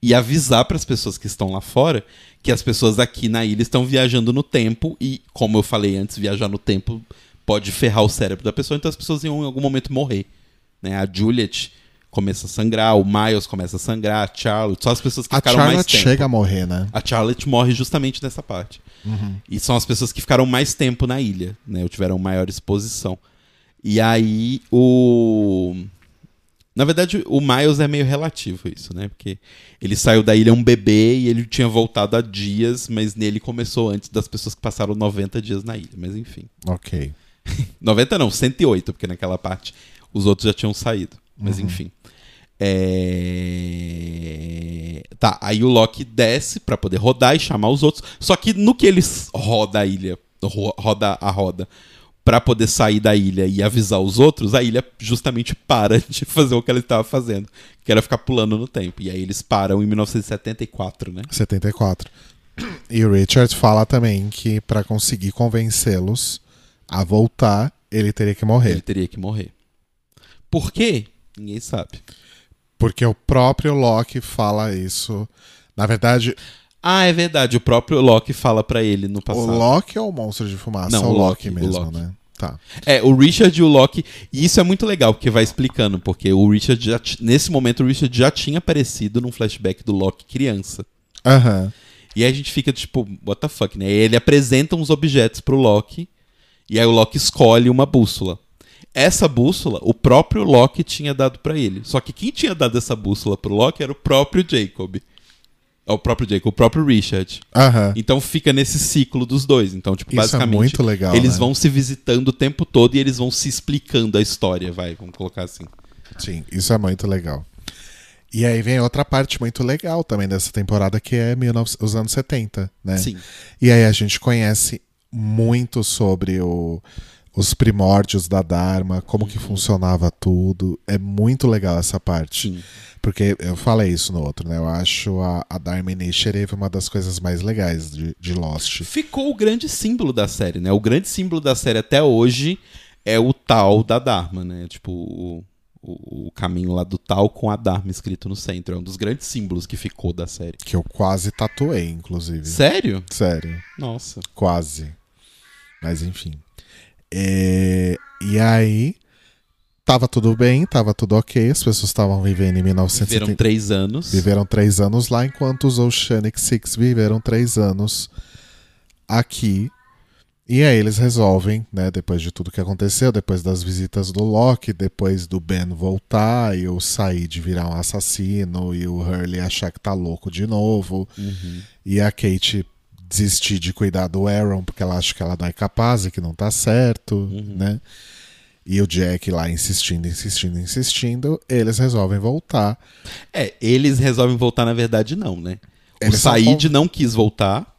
e avisar para as pessoas que estão lá fora que as pessoas aqui na ilha estão viajando no tempo e, como eu falei antes, viajar no tempo pode ferrar o cérebro da pessoa, então as pessoas iam em algum momento morrer. Né? A Juliet começa a sangrar, o Miles começa a sangrar, a Charlotte, só as pessoas que A ficaram mais Charlotte tempo. chega a morrer, né? A Charlotte morre justamente nessa parte. E são as pessoas que ficaram mais tempo na ilha, né? Ou tiveram maior exposição. E aí o. Na verdade, o Miles é meio relativo isso, né? Porque ele saiu da ilha um bebê e ele tinha voltado há dias, mas nele começou antes das pessoas que passaram 90 dias na ilha. Mas enfim. Ok. <laughs> 90 não, 108, porque naquela parte os outros já tinham saído. Mas enfim. É... Tá, aí o Loki desce pra poder rodar e chamar os outros. Só que no que eles roda a ilha, ro- roda a roda, pra poder sair da ilha e avisar os outros, a ilha justamente para <laughs> de fazer o que ela estava fazendo, que era ficar pulando no tempo. E aí eles param em 1974, né? 74. E o Richard fala também que pra conseguir convencê-los a voltar, ele teria que morrer. Ele teria que morrer. Por quê? Ninguém sabe. Porque o próprio Loki fala isso. Na verdade, Ah, é verdade. O próprio Loki fala pra ele no passado. o Loki ou o monstro de fumaça? Não, o o Loki, o mesmo, Loki. né? Tá. É, o Richard e o Loki. E isso é muito legal, porque vai explicando. Porque o Richard já. Nesse momento, o Richard já tinha aparecido num flashback do Loki criança. Aham. E aí a gente fica tipo, what the fuck, né? E ele apresenta uns objetos pro Loki. E aí o Loki escolhe uma bússola. Essa bússola, o próprio Loki tinha dado pra ele. Só que quem tinha dado essa bússola pro Loki era o próprio Jacob. É o próprio Jacob, o próprio Richard. Aham. Então fica nesse ciclo dos dois. Então, tipo, Isso é basicamente. muito legal, Eles né? vão se visitando o tempo todo e eles vão se explicando a história, vai, vamos colocar assim. Sim, isso é muito legal. E aí vem outra parte muito legal também dessa temporada, que é 19 os anos 70, né? Sim. E aí a gente conhece muito sobre o- os primórdios da Dharma, como que funcionava tudo. É muito legal essa parte. Sim. Porque eu falei isso no outro, né? Eu acho a, a Dharma Initiative uma das coisas mais legais de, de Lost. Ficou o grande símbolo da série, né? O grande símbolo da série até hoje é o tal da Dharma, né? Tipo, o, o, o caminho lá do tal com a Dharma escrito no centro. É um dos grandes símbolos que ficou da série. Que eu quase tatuei, inclusive. Sério? Sério. Nossa. Quase. Mas enfim. É, E aí. Tava tudo bem, tava tudo ok. As pessoas estavam vivendo em Viveram 1970. três anos. Viveram três anos lá, enquanto os Oceanic Six viveram três anos aqui. E aí eles resolvem, né, depois de tudo que aconteceu, depois das visitas do Loki, depois do Ben voltar e o Said virar um assassino e o Hurley achar que tá louco de novo. Uhum. E a Kate desistir de cuidar do Aaron porque ela acha que ela não é capaz e que não tá certo, Uhum. né? E o Jack lá insistindo, insistindo, insistindo, eles resolvem voltar. É, eles resolvem voltar, na verdade, não, né? O Eles são Said não quis voltar.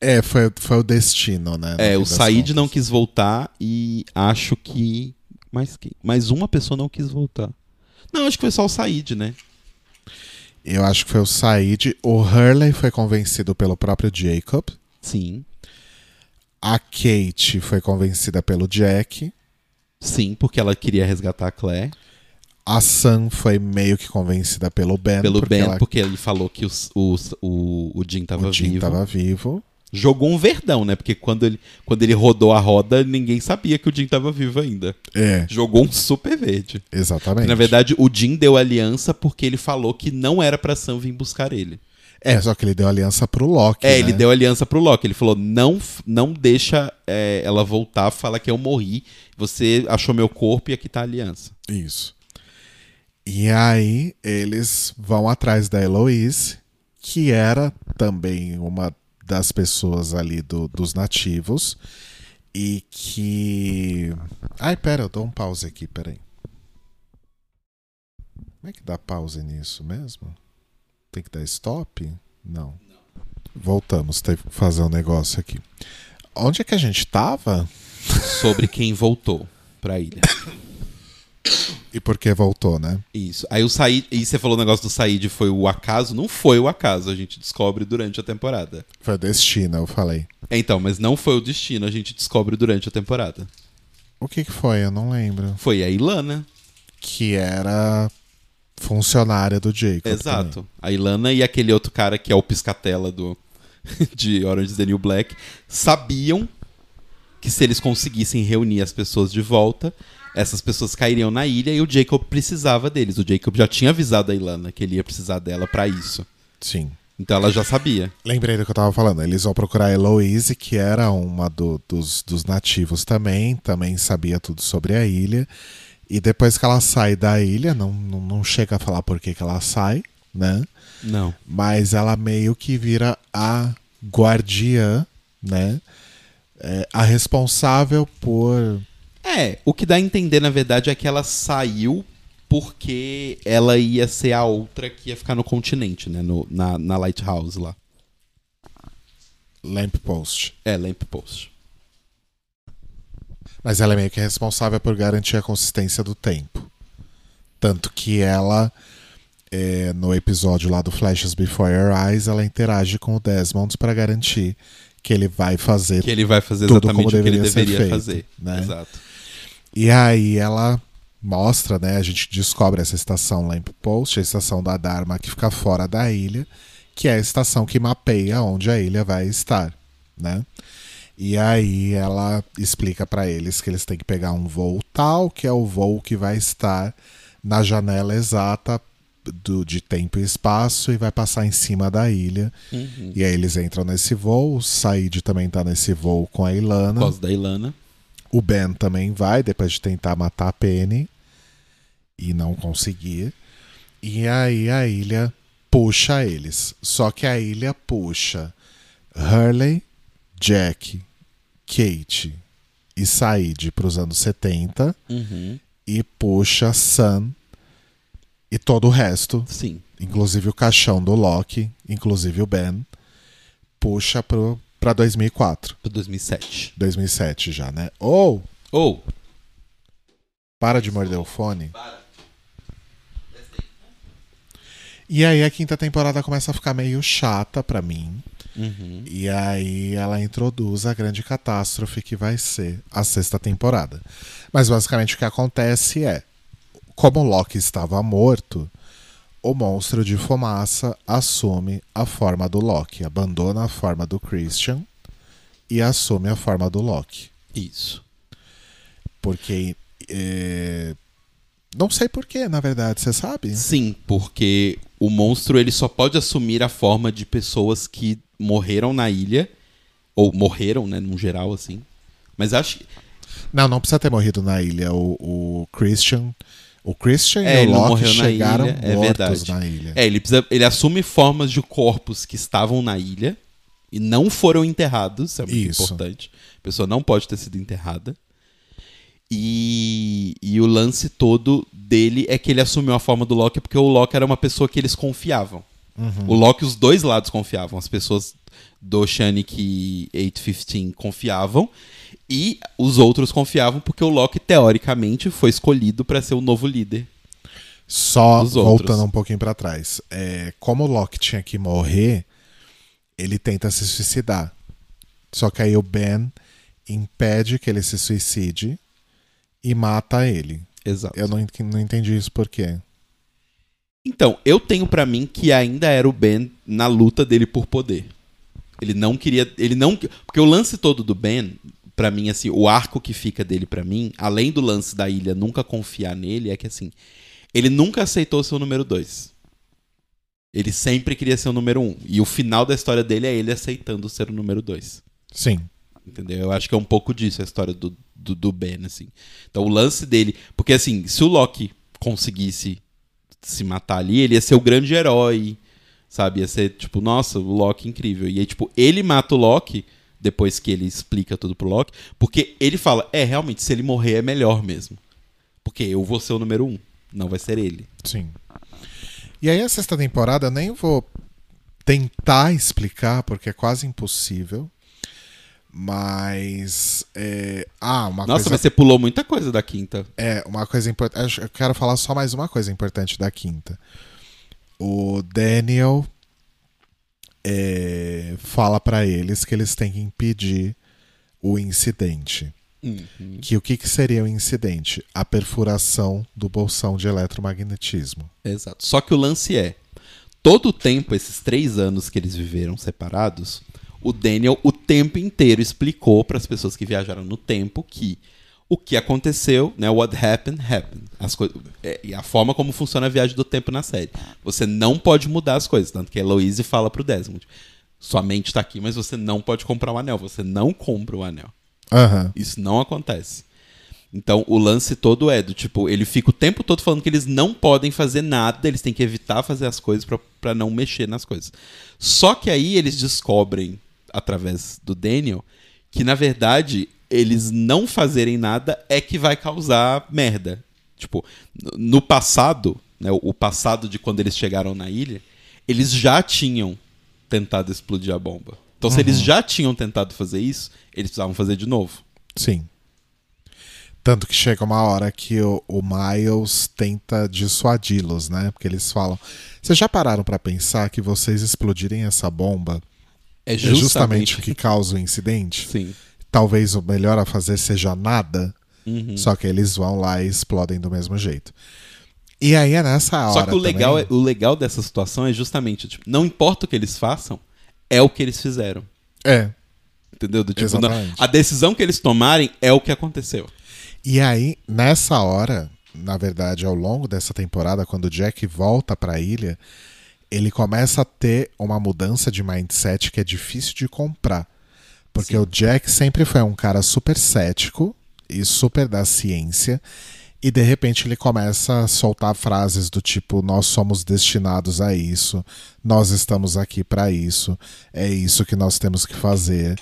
É, foi, foi o destino, né? É, o Said contas. não quis voltar e acho que. Mais quem? Mais uma pessoa não quis voltar. Não, acho que foi só o Said, né? Eu acho que foi o Said. O Hurley foi convencido pelo próprio Jacob. Sim. A Kate foi convencida pelo Jack. Sim, porque ela queria resgatar a Claire. A Sam foi meio que convencida pelo Ben. Pelo porque Ben, ela- porque ele falou que os- os- o, o Jim tava o Jim vivo. tava vivo. Jogou um verdão, né? Porque quando ele, quando ele rodou a roda, ninguém sabia que o Jim tava vivo ainda. É, Jogou um super verde. exatamente. Na verdade, o Jim deu aliança porque ele falou que não era pra Sam vir buscar ele. É, só que ele deu aliança pro Loki. É, né? ele deu aliança pro Loki. Ele falou: não, não deixa é, ela voltar, fala que eu morri. Você achou meu corpo e aqui tá a aliança. Isso. E aí eles vão atrás da Eloise, que era também uma das pessoas ali do- dos nativos. E que. Ai, pera, eu dou um pause aqui, peraí. Como é que dá pause nisso mesmo? Tem que dar stop? Não. Voltamos, teve que fazer um negócio aqui. Onde é que a gente tava? Sobre quem voltou pra ilha. <coughs> E por que voltou, né? Isso. Aí o Said. E você falou o negócio do Said foi o acaso? Não foi o acaso, a gente descobre durante a temporada. Foi o destino, eu falei. É, Então, mas não foi o destino, a gente descobre durante a temporada. O que, que foi? Eu não lembro. Foi a Ilana. que era funcionária do Jacob. Exato. A Ilana e aquele outro cara que é o piscatela do <laughs> de Orange is the New Black sabiam que se eles conseguissem reunir as pessoas de volta, essas pessoas cairiam na ilha e o Jacob precisava deles. O Jacob já tinha avisado a Ilana que ele ia precisar dela pra isso. Sim. Então ela já sabia. Lembrei do que eu tava falando. Eles vão procurar a Eloise, que era uma do- dos, dos nativos também, também sabia tudo sobre a ilha. E depois que ela sai da ilha, não, não, não chega a falar por que, que ela sai, né? Não. Mas ela meio que vira a guardiã, né? É, a responsável por. É, o que dá a entender, na verdade, é que ela saiu porque ela ia ser a outra que ia ficar no continente, né? No, na, na Lighthouse lá. Lamppost. É, Lamp Post. Mas ela é meio que responsável por garantir a consistência do tempo. Tanto que ela, é, no episódio lá do Flashes Before Your Eyes, ela interage com o Desmond para garantir que ele vai fazer. Que ele vai fazer Tudo exatamente como o que ele deveria feito, fazer. né? Exato. E aí ela mostra, né? A gente descobre essa estação Lamppost, a estação da Dharma que fica fora da ilha, que é a estação que mapeia onde a ilha vai estar, né? E aí ela explica para eles que eles têm que pegar um voo tal, que é o voo que vai estar na janela exata do, de tempo e espaço e vai passar em cima da ilha. Uhum. E aí eles entram nesse voo, o Said também tá nesse voo com a Ilana. Por causa da Ilana. O Ben também vai, depois de tentar matar a Penny e não conseguir. E aí a ilha puxa eles. Só que a ilha puxa Hurley, Jack, Kate e Said para os anos 70 Uhum. e puxa Sam e todo o resto, Sim. inclusive o caixão do Loki, inclusive o Ben, puxa pro, pra 2004. Pro 2007. 2007 já, né? Ou Ou. Para de morder o fone. E aí a quinta temporada começa a ficar meio chata pra mim. Uhum. E aí ela introduz a grande catástrofe que vai ser a sexta temporada. Mas basicamente o que acontece é, como o Loki estava morto, o monstro de fumaça assume a forma do Loki, abandona a forma do Christian e assume a forma do Loki. Isso. Porque. é, Não sei porquê, na verdade, você sabe? Sim, porque o monstro ele só pode assumir a forma de pessoas que morreram na ilha. Ou morreram, né, no geral, assim. Mas acho que. Não, não precisa ter morrido na ilha. O, o Christian. O Christian É, e o Loki chegaram ilha, é mortos verdade. na ilha. É, ele, precisa, ele assume formas de corpos que estavam na ilha e não foram enterrados. Isso é muito Isso. importante. A pessoa não pode ter sido enterrada. E, e o lance todo dele é que ele assumiu a forma do Loki porque o Loki era uma pessoa que eles confiavam. O Loki, os dois lados confiavam. As pessoas do Oceanic 815 confiavam e os outros confiavam porque o Loki, teoricamente, foi escolhido para ser o novo líder. Só outros. voltando um pouquinho pra trás. É, como o Loki tinha que morrer, ele tenta se suicidar. Só que aí o Ben impede que ele se suicide e mata ele. Exato. Eu não, não entendi isso por quê. Então, eu tenho pra mim que ainda era o Ben na luta dele por poder. Ele não queria, ele não, porque o lance todo do Ben, pra mim assim, o arco que fica dele pra mim, além do lance da ilha nunca confiar nele, é que assim, ele nunca aceitou ser o número dois. Ele sempre queria ser o número um. E o final da história dele é ele aceitando ser o número dois. Sim. Entendeu? Eu acho que é um pouco disso a história do, do, do Ben, assim. Então o lance dele. Porque assim, se o Loki conseguisse se matar ali, ele ia ser o grande herói. Sabe? Ia ser, tipo, nossa, o Loki incrível. E aí, tipo, ele mata o Loki depois que ele explica tudo pro Loki. Porque ele fala, é, realmente, se ele morrer é melhor mesmo. Porque eu vou ser o número um. Não vai ser ele. Sim. E aí a sexta temporada eu nem vou tentar explicar, porque é quase impossível. Mas. é, Ah, uma Nossa, coisa. mas você pulou muita coisa da quinta. É, uma coisa importante. Eu quero falar só mais uma coisa importante da quinta. O Daniel é, fala pra eles que eles têm que impedir o incidente. Que o que, que seria o incidente? A perfuração do bolsão de eletromagnetismo. Exato. Só que o lance é: todo o tempo, esses três anos que eles viveram separados, o Daniel o tempo inteiro explicou para as pessoas que viajaram no tempo que o que aconteceu, né? What happened, happened. As coi- é, e a forma como funciona a viagem do tempo na série. Você não pode mudar as coisas. Tanto que a Eloise fala pro Desmond: sua mente tá aqui, mas você não pode comprar o anel. Você não compra o anel. Aham. Isso não acontece. Então, o lance todo é do tipo, ele fica o tempo todo falando que eles não podem fazer nada, eles têm que evitar fazer as coisas pra não mexer nas coisas. Só que aí eles descobrem, através do Daniel, que na verdade eles não fazerem nada é que vai causar merda. Tipo, no- passado, né, o- passado de quando eles chegaram na ilha, eles já tinham tentado explodir a bomba. Então, se eles já tinham tentado fazer isso, eles precisavam fazer de novo. Sim. Tanto que chega uma hora que o, o Miles tenta dissuadi-los, né? Porque eles falam: Vocês já pararam pra pensar que vocês explodirem essa bomba É é justamente o que causa o incidente? Sim. Talvez o melhor a fazer seja nada, Uhum. só que eles vão lá e explodem do mesmo jeito. E aí é nessa hora. Só que o legal, é, o legal dessa situação é justamente, tipo, não importa o que eles façam, é o que eles fizeram. É. Entendeu? Do tipo, não- a decisão que eles tomarem é o que aconteceu. E aí, nessa hora, na verdade, ao longo dessa temporada, quando o Jack volta pra ilha, ele começa a ter uma mudança de mindset que é difícil de comprar. Porque o Jack sempre foi um cara super cético e super da ciência. E de repente ele começa a soltar frases do tipo: Nós somos destinados a isso, nós estamos aqui pra isso, é isso que nós temos que fazer.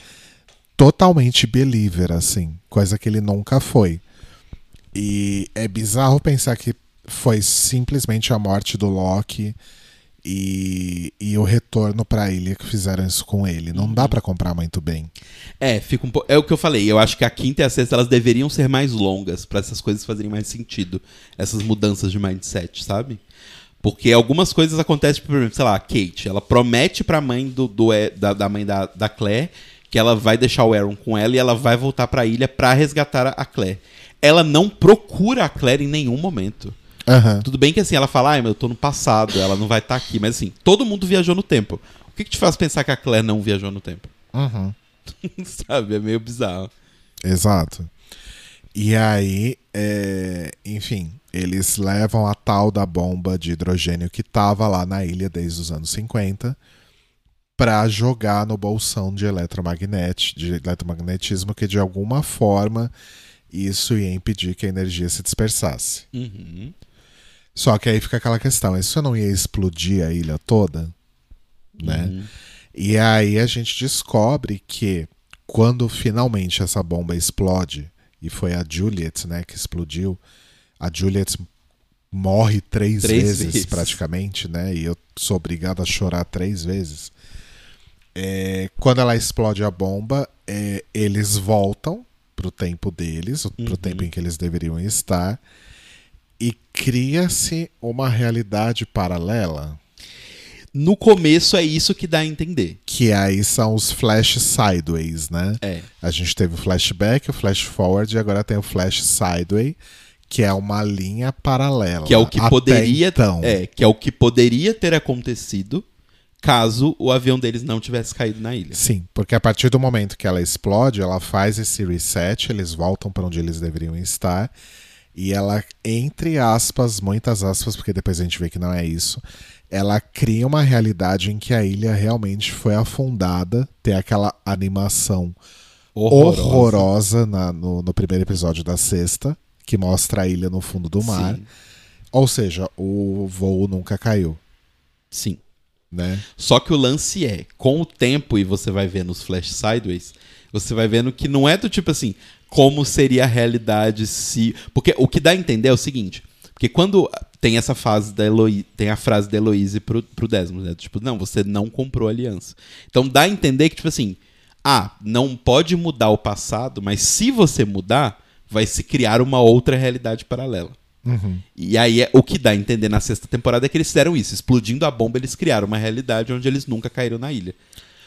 Totalmente believer, assim, coisa que ele nunca foi. E é bizarro pensar que foi simplesmente a morte do Loki e, e o retorno pra ilha que fizeram isso com ele. Não dá pra comprar muito bem. É, fica um po... é o que eu falei. Eu acho que a quinta e a sexta elas deveriam ser mais longas pra essas coisas fazerem mais sentido. Essas mudanças de mindset, sabe? Porque algumas coisas acontecem, por exemplo, sei lá, a Kate, ela promete pra mãe do, do da, da mãe da, da Claire que ela vai deixar o Aaron com ela e ela vai voltar pra ilha pra resgatar a Claire. Ela não procura a Claire em nenhum momento. Aham. Tudo bem que assim, ela fala, ai, mas eu tô no passado, ela não vai estar aqui. Mas assim, todo mundo viajou no tempo. O que, que te faz pensar que a Claire não viajou no tempo? Uhum. <laughs> Sabe? É meio bizarro. Exato. E aí, é, enfim, eles levam a tal da bomba de hidrogênio que tava lá na ilha desde os anos 50 pra jogar no bolsão de, eletromagnete, de eletromagnetismo que de alguma forma isso ia impedir que a energia se dispersasse. Uhum. Só que aí fica aquela questão, isso não ia explodir a ilha toda? Né? Uhum. E aí a gente descobre que quando finalmente essa bomba explode, e foi a Juliet, né, que explodiu. A Juliet morre três, Três vezes, vezes. praticamente, né? E eu sou obrigado a chorar três vezes. É, quando ela explode a bomba, é, eles voltam pro tempo deles, pro Uhum. tempo em que eles deveriam estar, e cria-se uma realidade paralela, No começo é isso que dá a entender. que aí são os flash sideways, né? É. A gente teve o flashback, o flash forward e agora tem o flash sideway, que é uma linha paralela. Que é o que poderia. então. É, que é o que poderia ter acontecido caso o avião deles não tivesse caído na ilha. Sim, porque a partir do momento que ela explode, ela faz esse reset, eles voltam para onde eles deveriam estar. E ela, entre aspas, muitas aspas, porque depois a gente vê que não é isso, ela cria uma realidade em que a ilha realmente foi afundada, tem aquela animação Horrorosa. horrorosa na- no, no primeiro episódio da sexta, que mostra a ilha no fundo do mar. Sim, Ou seja, o voo nunca caiu, sim. né? Só que o lance é, com o tempo, e você vai vendo os flash sideways, você vai vendo que não é do tipo assim, como seria a realidade se. Porque o que dá a entender é o seguinte. Porque quando tem essa fase da Eloise, tem a frase da Heloise pro, pro Desmond, né? Tipo, não, você não comprou a aliança. Então dá a entender que, tipo assim, ah, não pode mudar o passado, mas se você mudar, vai se criar uma outra realidade paralela. Uhum. E aí é, o que dá a entender na sexta temporada é que eles fizeram isso. Explodindo a bomba, eles criaram uma realidade onde eles nunca caíram na ilha.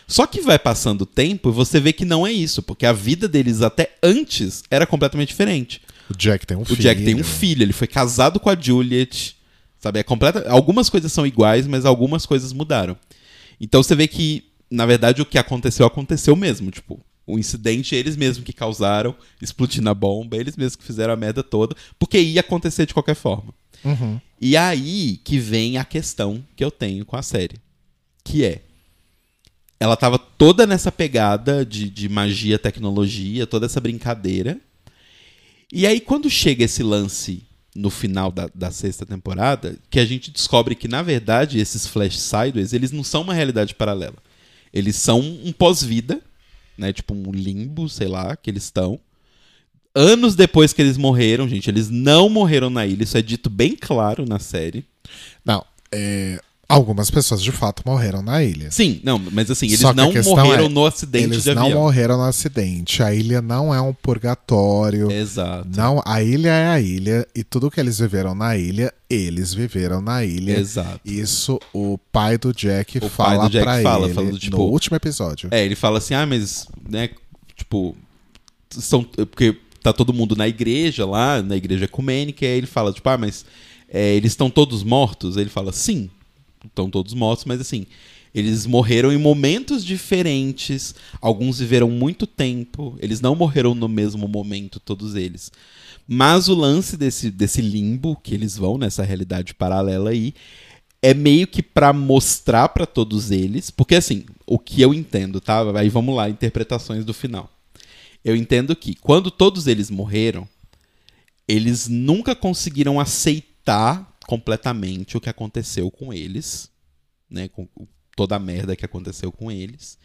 Só que vai passando o tempo e você vê que não é isso, porque a vida deles até antes era completamente diferente. O Jack tem um O filho. Jack tem um filho, ele foi casado com a Juliet, sabe? É completa... Algumas coisas são iguais, mas algumas coisas mudaram. Então você vê que, na verdade, o que aconteceu, aconteceu mesmo. Tipo, o incidente eles mesmos que causaram, explodindo a bomba, eles mesmos que fizeram a merda toda, porque ia acontecer de qualquer forma. Uhum. E aí que vem a questão que eu tenho com a série. Que é. Ela tava toda nessa pegada de, de magia, tecnologia, toda essa brincadeira. E aí, quando chega esse lance no final da, da sexta temporada, que a gente descobre que, na verdade, esses Flash Sideways, eles não são uma realidade paralela. Eles são um pós-vida, né? Tipo um limbo, sei lá, que eles estão. Anos depois que eles morreram, gente, eles não morreram na ilha, isso é dito bem claro na série. Não, é, algumas pessoas de fato morreram na ilha. Sim, não, mas assim, eles não morreram é, no acidente Eles de não avião. morreram no acidente. A ilha não é um purgatório. Exato. Não, a ilha é a ilha e tudo que eles viveram na ilha, eles viveram na ilha. Exato. Isso o pai do Jack pai fala do Jack pra fala, ele falando, tipo, no último episódio. É, ele fala assim, ah, mas, né, tipo, são, porque tá todo mundo na igreja lá, na igreja ecumênica, e aí ele fala, tipo, ah, mas é, eles estão todos mortos? Ele fala, sim, estão todos mortos, mas assim, eles morreram em momentos diferentes, alguns viveram muito tempo, eles não morreram no mesmo momento, todos eles. Mas o lance desse, desse limbo que eles vão, nessa realidade paralela aí, é meio que pra mostrar pra todos eles, porque assim, o que eu entendo, tá? Aí vamos lá, interpretações do final. Eu entendo que quando todos eles morreram, eles nunca conseguiram aceitar completamente o que aconteceu com eles, né, com toda a merda que aconteceu com eles.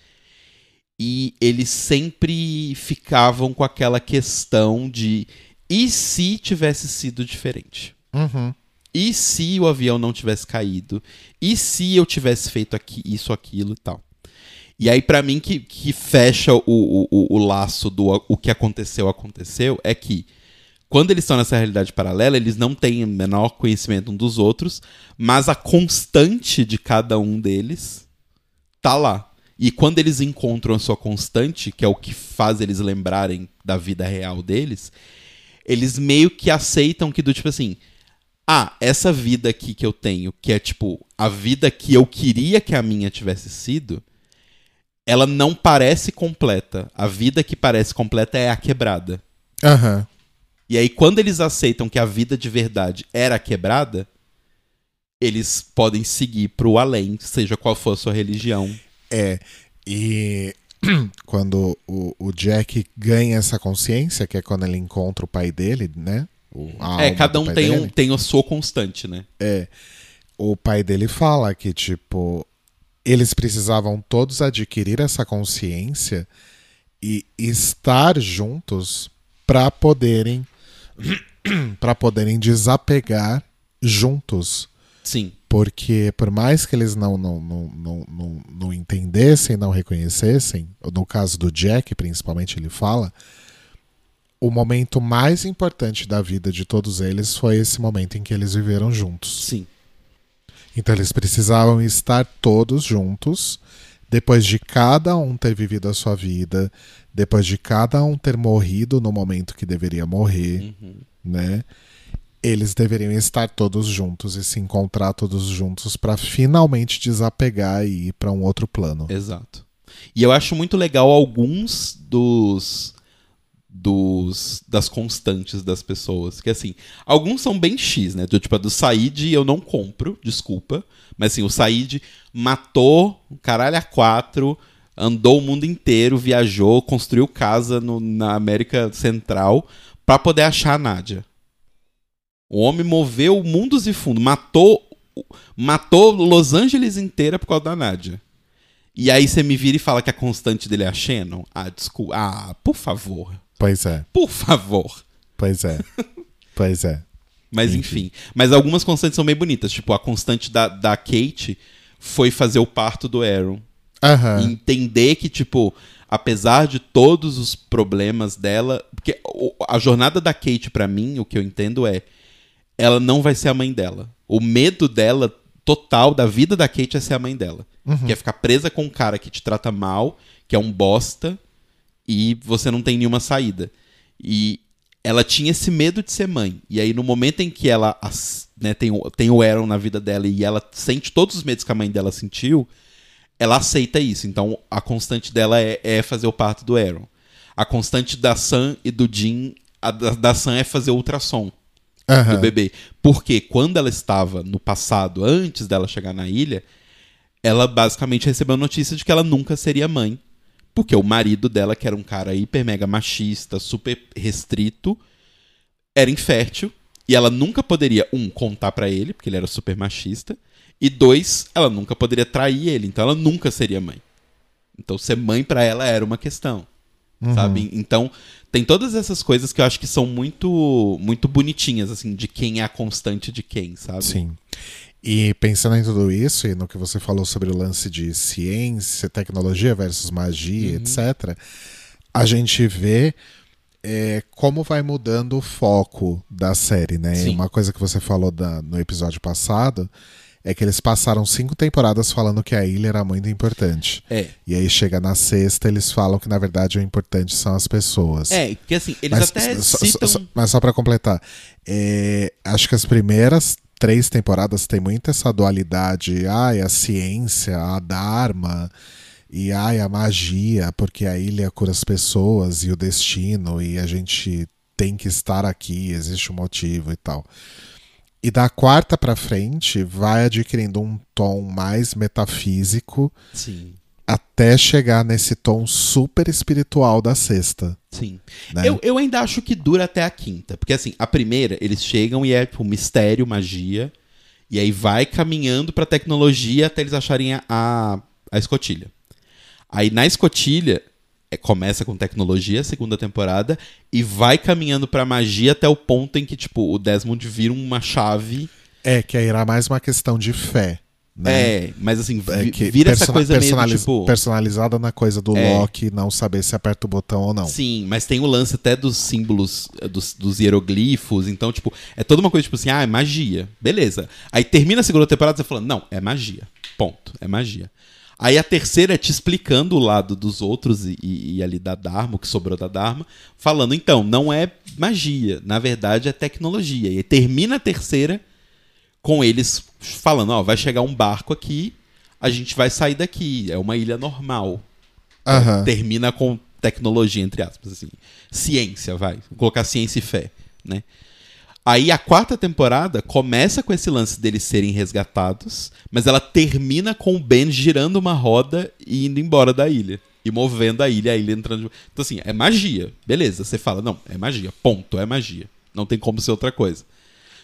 E eles sempre ficavam com aquela questão de e se tivesse sido diferente? Uhum. E se o avião não tivesse caído? E se eu tivesse feito aqui, isso, aquilo e tal? E aí, pra mim, que, que fecha o, o, o- o laço do o que aconteceu, aconteceu, é que quando eles estão nessa realidade paralela, eles não têm o menor conhecimento um dos outros, mas a constante de cada um deles tá lá. E quando eles encontram a sua constante, que é o que faz eles lembrarem da vida real deles, eles meio que aceitam que do tipo assim, ah, essa vida aqui que eu tenho, que é tipo a vida que eu queria que a minha tivesse sido, ela não parece completa. A vida que parece completa é a quebrada. Aham. E aí, quando eles aceitam que a vida de verdade era quebrada, eles podem seguir pro além, seja qual for a sua religião. É. E <clears throat> quando o, o Jack ganha essa consciência, que é quando ele encontra o pai dele, né? O- é, cada um tem, dele. um, tem a sua constante, né? o pai dele fala que, tipo, eles precisavam todos adquirir essa consciência e estar juntos para poderem <clears throat> para poderem desapegar juntos. Sim. Porque por mais que eles não, não, não, não, não, não entendessem, não reconhecessem, no caso do Jack, principalmente, ele fala, o momento mais importante da vida de todos eles foi esse momento em que eles viveram juntos. Sim. Então eles precisavam estar todos juntos, depois de cada um ter vivido a sua vida, depois de cada um ter morrido no momento que deveria morrer, Uhum. né? Eles deveriam estar todos juntos e se encontrar todos juntos para finalmente desapegar e ir para um outro plano. Exato. E eu acho muito legal alguns dos dos das constantes das pessoas, que assim, alguns são bem X, né? Do, tipo a do Said eu não compro, desculpa, mas assim, o Said matou o caralho a quatro, andou o mundo inteiro, viajou, construiu casa no- na América Central pra poder achar a Nádia. O homem moveu mundos e fundos, matou matou Los Angeles inteira por causa da Nádia. E aí você me vira e fala que a constante dele é a Shannon? Ah, desculpa. Ah, por favor. Pois é, Por favor. pois é. <laughs> pois é. Mas enfim. Mas algumas constantes são bem bonitas. Tipo, a constante da, da Kate foi fazer o parto do Aaron. Aham. E entender que, tipo, apesar de todos os problemas dela. Porque a jornada da Kate, pra mim, o que eu entendo é. Ela não vai ser a mãe dela. O medo dela, total, da vida da Kate é ser a mãe dela. Que é ficar presa com um cara que te trata mal, que é um bosta, e você não tem nenhuma saída. E ela tinha esse medo de ser mãe. E aí, no momento em que ela né, tem, o, tem o Aaron na vida dela e ela sente todos os medos que a mãe dela sentiu, ela aceita isso. Então, a constante dela é, é fazer o parto do Aaron. A constante da Sam e do Jim, a da, da Sam é fazer o ultrassom Aham. do bebê. Porque quando ela estava no passado, antes dela chegar na ilha, ela basicamente recebeu a notícia de que ela nunca seria mãe. Porque o marido dela, que era um cara hiper mega machista, super restrito, era infértil. E ela nunca poderia, um, contar pra ele, porque ele era super machista. E dois, ela nunca poderia trair ele. Então ela nunca seria mãe. Então ser mãe pra ela era uma questão. Sabe? Então, tem todas essas coisas que eu acho que são muito muito bonitinhas, assim, de quem é a constante de quem, sabe? Sim. E pensando em tudo isso e no que você falou sobre o lance de ciência, tecnologia versus magia, etc., a gente vê é, como vai mudando o foco da série, né? Sim. Uma coisa que você falou da- no episódio passado é que eles passaram cinco temporadas falando que a ilha era muito importante. É. E aí chega na sexta, eles falam que na verdade o importante são as pessoas. É, porque assim, eles Mas até só, citam. só- mas só pra completar, é, acho que as primeiras três temporadas tem muito essa dualidade, ai, a ciência, a Dharma, e ai, a magia, porque a ilha cura as pessoas e o destino, e a gente tem que estar aqui, existe um motivo e tal. E da quarta pra frente vai adquirindo um tom mais metafísico Sim, até chegar nesse tom super espiritual da sexta. sim. Né? Eu, eu ainda acho que dura até a quinta. Porque assim, a primeira, eles chegam e é tipo mistério, magia. E aí vai caminhando pra tecnologia até eles acharem a, a, a escotilha. Aí na escotilha, é, começa com tecnologia, segunda temporada, e vai caminhando pra magia até o ponto em que, tipo, o Desmond vira uma chave. É, que aí era mais uma questão de fé. Né? É, mas assim, É vi- que vira essa coisa meio personaliz- tipo. personalizada na coisa do É. Loki não saber se aperta o botão ou não. Sim, mas tem o lance até dos símbolos, eh, dos, dos hieroglifos. Então, tipo, é toda uma coisa tipo assim, ah, é magia. Beleza. Aí termina a segunda temporada você falando, não, é magia. Ponto. É magia. Aí a terceira é te explicando o lado dos outros e, e- ali da Dharma, o que sobrou da Dharma, falando, então, não é magia. Na verdade, é tecnologia. E termina a terceira com eles falando, ó, vai chegar um barco aqui, a gente vai sair daqui. É uma ilha normal Aham. termina com tecnologia, entre aspas, assim. Ciência, vai. Vou colocar ciência e fé, né? Aí a quarta temporada começa com esse lance deles serem resgatados, mas ela termina com o Ben girando uma roda e indo embora da ilha. E movendo a ilha, a ilha entrando. Então, assim, é magia. Beleza, você fala, não, é magia. Ponto, é magia. Não tem como ser outra coisa.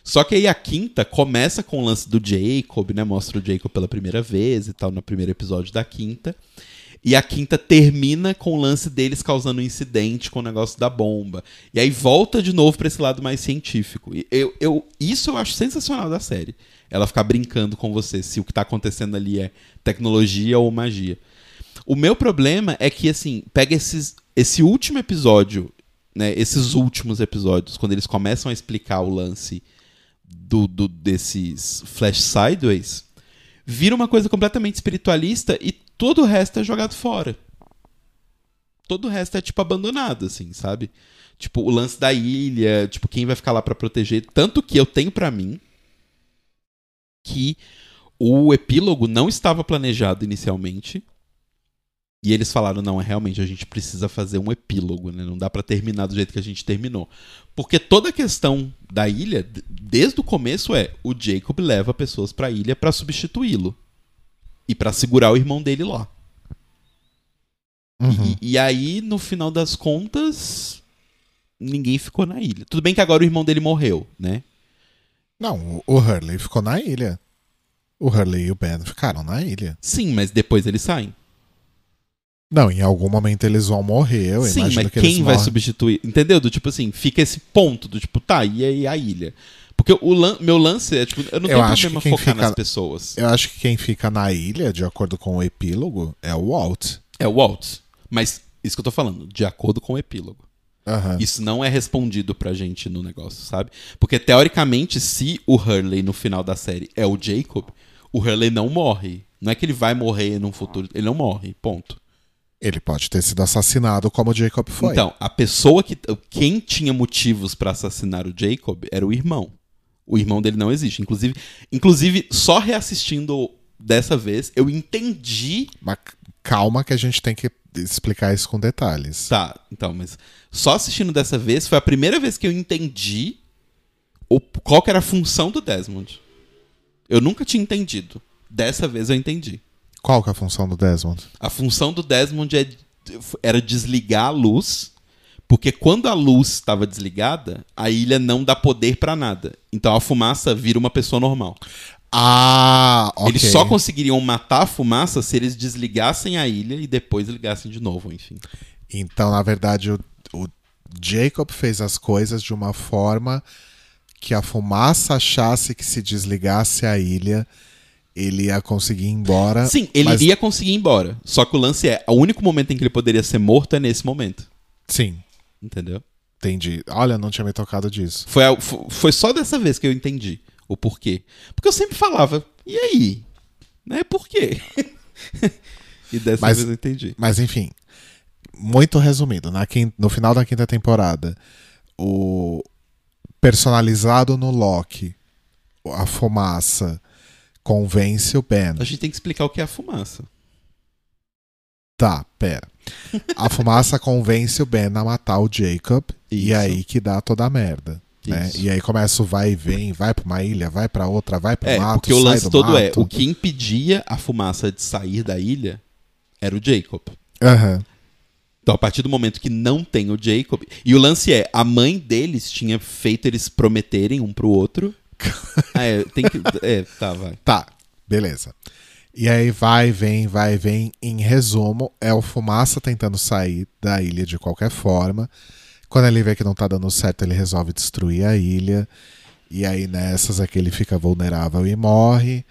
Só que aí a quinta começa com o lance do Jacob, né? Mostra o Jacob pela primeira vez e tal, no primeiro episódio da quinta. E a quinta termina com o lance deles causando um incidente com o negócio da bomba. E aí volta de novo pra esse lado mais científico. Eu, eu, isso eu acho sensacional da série. Ela ficar brincando com você se o que tá acontecendo ali é tecnologia ou magia. O meu problema é que, assim, pega esses, esse último episódio, né? Esses últimos episódios, quando eles começam a explicar o lance do, do desses Flash Sideways, vira uma coisa completamente espiritualista e todo o resto é jogado fora. Todo o resto é, tipo, abandonado, assim, sabe? Tipo, o lance da ilha, tipo, quem vai ficar lá para proteger. Tanto que eu tenho para mim que o epílogo não estava planejado inicialmente. E eles falaram, não, é realmente a gente precisa fazer um epílogo, né? Não dá para terminar do jeito que a gente terminou. Porque toda a questão da ilha, desde o começo é, o Jacob leva pessoas para a ilha para substituí-lo e para segurar o irmão dele lá. Uhum. E, e aí, no final das contas, ninguém ficou na ilha. Tudo bem que agora o irmão dele morreu, né? Não, o- Hurley ficou na ilha. O Hurley e o Ben ficaram na ilha. Sim, mas depois eles saem. Não, em algum momento eles vão morrer. Eu Sim, mas que quem vai morrem. substituir? Entendeu? Do tipo assim, fica esse ponto do tipo, tá, e aí a ilha? Porque o lan- meu lance é, tipo, eu não tenho acho problema focar fica- nas pessoas. Eu acho que quem fica na ilha, de acordo com o epílogo, é o Walt. É o Walt. Mas isso que eu tô falando, de acordo com o epílogo. Aham. Isso não é respondido pra gente no negócio, sabe? Porque teoricamente, se o Hurley no final da série é o Jacob, o Hurley não morre. Não é que ele vai morrer num futuro, ele não morre, ponto. Ele pode ter sido assassinado como o Jacob foi. Então, a pessoa que. Quem tinha motivos pra assassinar o Jacob era o irmão. O irmão dele não existe. Inclusive, inclusive só reassistindo dessa vez, eu entendi. Mas calma que a gente tem que explicar isso com detalhes. Tá, então, mas só assistindo dessa vez foi a primeira vez que eu entendi o, qual que era a função do Desmond. Eu nunca tinha entendido. Dessa vez eu entendi. Qual que é a função do Desmond? A função do Desmond é- era desligar a luz, porque quando a luz estava desligada, a ilha não dá poder pra nada. Então a fumaça vira uma pessoa normal. Ah, ok. Eles só conseguiriam matar a fumaça se eles desligassem a ilha e depois ligassem de novo, enfim. Então, na verdade, o, o Jacob fez as coisas de uma forma que a fumaça achasse que se desligasse a ilha, ele ia conseguir ir embora. Sim, ele mas- iria conseguir ir embora. Só que o lance é, o único momento em que ele poderia ser morto é nesse momento. Sim, Entendeu? entendi. Olha, não tinha me tocado disso. Foi, a- fo- foi só dessa vez que eu entendi o porquê. Porque eu sempre falava, e aí? Né? Por quê? <laughs> e dessa Mas- vez eu entendi. Mas enfim, muito resumido, na quin- no final da quinta temporada, o personalizado no Loki, a fumaça convence o Ben. A gente tem que explicar o que é a fumaça. Tá, pera. A fumaça convence o Ben a matar o Jacob e Isso. aí que dá toda a merda. Né? E aí começa o vai e vem, vai pra uma ilha, vai pra outra, vai pro É, mato, porque o lance do todo é, mato. o que impedia a fumaça de sair da ilha era o Jacob. Aham. Então, a partir do momento que não tem o Jacob. E o lance é: a mãe deles tinha feito eles prometerem um pro outro. <laughs> ah, é, tem que. É, tá, vai. Tá, beleza. E aí vai, vem, vai, vem. Em resumo, é o Fumaça tentando sair da ilha de qualquer forma. Quando ele vê que não tá dando certo, ele resolve destruir a ilha. E aí nessas é que ele fica vulnerável e morre.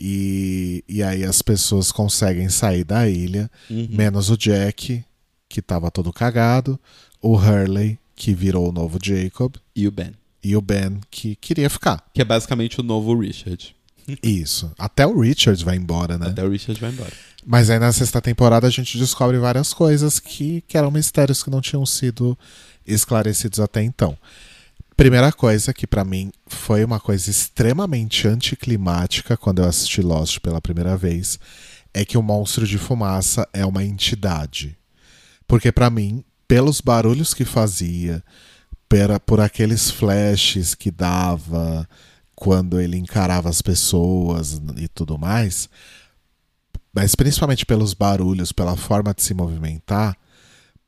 E, e aí as pessoas conseguem sair da ilha, Uhum. menos o Jack, que tava todo cagado, o Hurley, que virou o novo Jacob, E o Ben. e o Ben, que queria ficar. Que é basicamente o novo Richard. Isso. Até o Richard vai embora, né? Até o Richard vai embora. Mas aí na sexta temporada a gente descobre várias coisas que, que eram mistérios que não tinham sido esclarecidos até então. Primeira coisa que pra mim foi uma coisa extremamente anticlimática quando eu assisti Lost pela primeira vez é que o monstro de fumaça é uma entidade. Porque pra mim, pelos barulhos que fazia, pera- por aqueles flashes que dava quando ele encarava as pessoas e tudo mais, mas principalmente pelos barulhos, pela forma de se movimentar,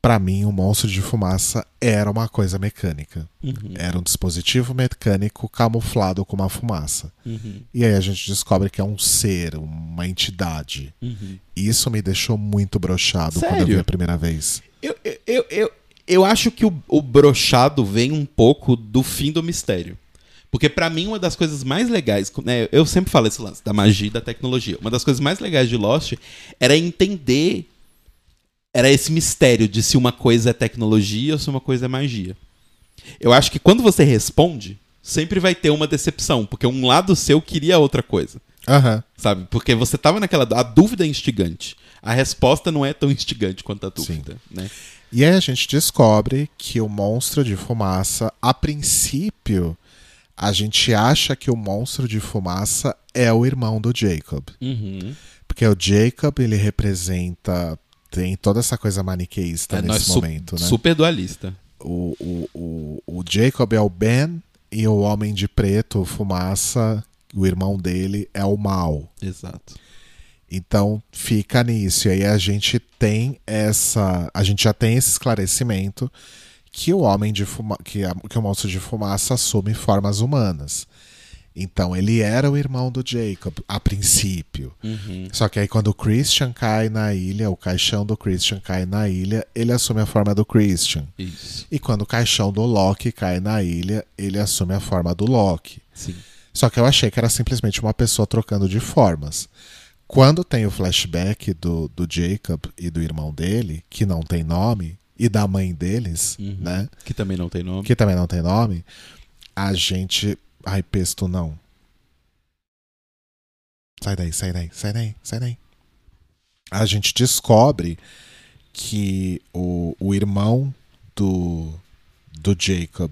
Pra mim, o monstro de fumaça era uma coisa mecânica. Uhum. Era um dispositivo mecânico camuflado com uma fumaça. Uhum. E aí a gente descobre que é um ser, uma entidade. Uhum. Isso me deixou muito brochado quando eu vi a primeira vez. Eu, eu, eu, eu, eu acho que o, o brochado vem um pouco do fim do mistério. Porque pra mim uma das coisas mais legais, né, eu sempre falo esse lance da magia e da tecnologia. Uma das coisas mais legais de Lost era entender era esse mistério de se uma coisa é tecnologia ou se uma coisa é magia. Eu acho que quando você responde, sempre vai ter uma decepção, porque um lado seu queria outra coisa, Aham. sabe? Porque você tava naquela a dúvida é instigante. A resposta não é tão instigante quanto a dúvida, né? E aí a gente descobre que o monstro de fumaça, a princípio, a gente acha que o monstro de fumaça é o irmão do Jacob. Uhum. Porque o Jacob, ele representa. Tem toda essa coisa maniqueísta É, nesse su- momento, né? super dualista. O, o, o, o Jacob é o Ben e o Homem de Preto, o Fumaça, o irmão dele, é o mal. Exato. Então fica nisso. E aí a gente tem essa. A gente já tem esse esclarecimento que o homem de fuma... que, a- que o monstro de fumaça assume formas humanas. Então ele era o irmão do Jacob, a princípio. Uhum. Só que aí quando o Christian cai na ilha, o caixão do Christian cai na ilha, ele assume a forma do Christian. Isso. E quando o caixão do Loki cai na ilha, ele assume a forma do Loki. Sim. Só que eu achei que era simplesmente uma pessoa trocando de formas. Quando tem o flashback do, do Jacob e do irmão dele, que não tem nome, e da mãe deles, Uhum. né? Que também não tem nome. Que também não tem nome, a gente. Ai, pesto não. Sai daí, sai daí, sai daí, sai daí. A gente descobre que o, o irmão do, do Jacob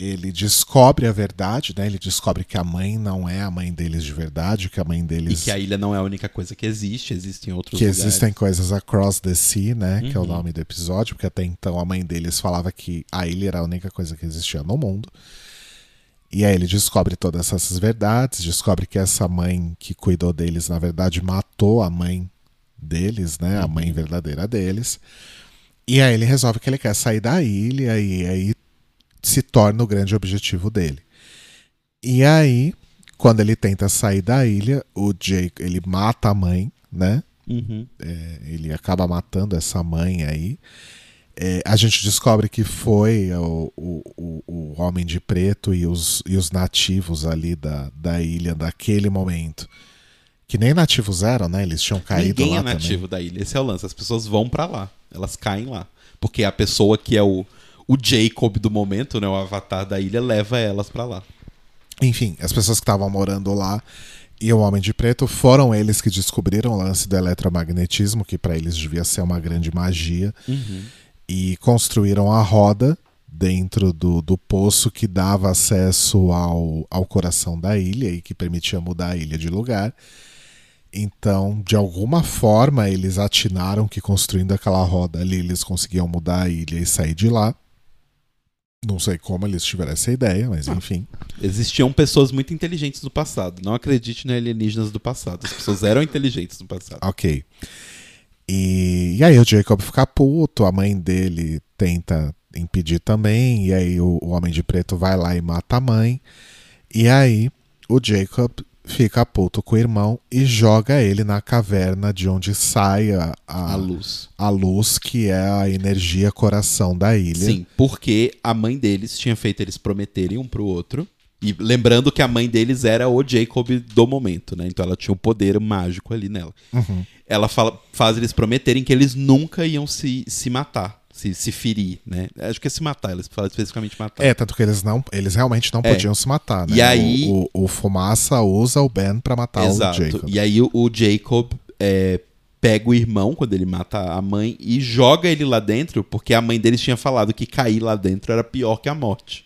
ele descobre a verdade, né? Ele descobre que a mãe não é a mãe deles de verdade, que a mãe E deles que a ilha não é a única coisa que existe, existem outros que lugares. existem coisas across the sea, né? Que é o Uhum. nome do episódio, porque até então a mãe deles falava que a ilha era a única coisa que existia no mundo. E aí ele descobre todas essas verdades, descobre que essa mãe que cuidou deles, na verdade, matou a mãe deles, né? A Uhum. mãe verdadeira deles. E aí ele resolve que ele quer sair da ilha e aí se torna o grande objetivo dele. E aí, quando ele tenta sair da ilha, o Jake, ele mata a mãe, né? Uhum. É, ele acaba matando essa mãe aí. É, a gente descobre que foi o, o, o, Homem de Preto e os, e os nativos ali da, da ilha daquele momento. Que nem nativos eram, né? Eles tinham caído Ninguém lá é também. nativo da ilha. Esse é o lance. As pessoas vão pra lá. Elas caem lá. Porque a pessoa que é o, o Jacob do momento, né? O avatar da ilha, leva elas pra lá. Enfim, as pessoas que estavam morando lá e o Homem de Preto foram eles que descobriram o lance do eletromagnetismo, que para eles devia ser uma grande magia, e construíram a roda dentro do, do poço que dava acesso ao, ao coração da ilha e que permitia mudar a ilha de lugar. Então, de alguma forma, eles atinaram que construindo aquela roda ali, eles conseguiam mudar a ilha e sair de lá. Não sei como eles tiveram essa ideia, mas enfim. Existiam pessoas muito inteligentes no passado. Não acredite em alienígenas do passado. As pessoas eram inteligentes no passado. Ok. E, e aí o Jacob fica puto, a mãe dele tenta impedir também, e aí o, o Homem de Preto vai lá e mata a mãe. E aí o Jacob fica puto com o irmão e joga ele na caverna de onde sai a, a, A luz. a luz, que é a energia coração da ilha. Sim, porque a mãe deles tinha feito eles prometerem um pro outro. E lembrando que a mãe deles era o Jacob do momento, né? Então ela tinha um poder mágico ali nela. Uhum. Ela fala, faz eles prometerem que eles nunca iam se, se matar, se, se ferir, né? Acho que é se matar, eles falam especificamente matar. É, tanto que eles não, eles realmente não É. podiam se matar, né? E aí- o, o, o Fumaça usa o Ben pra matar Exato. o Jacob. E aí o, o Jacob é, pega o irmão quando ele mata a mãe e joga ele lá dentro, porque a mãe deles tinha falado que cair lá dentro era pior que a morte.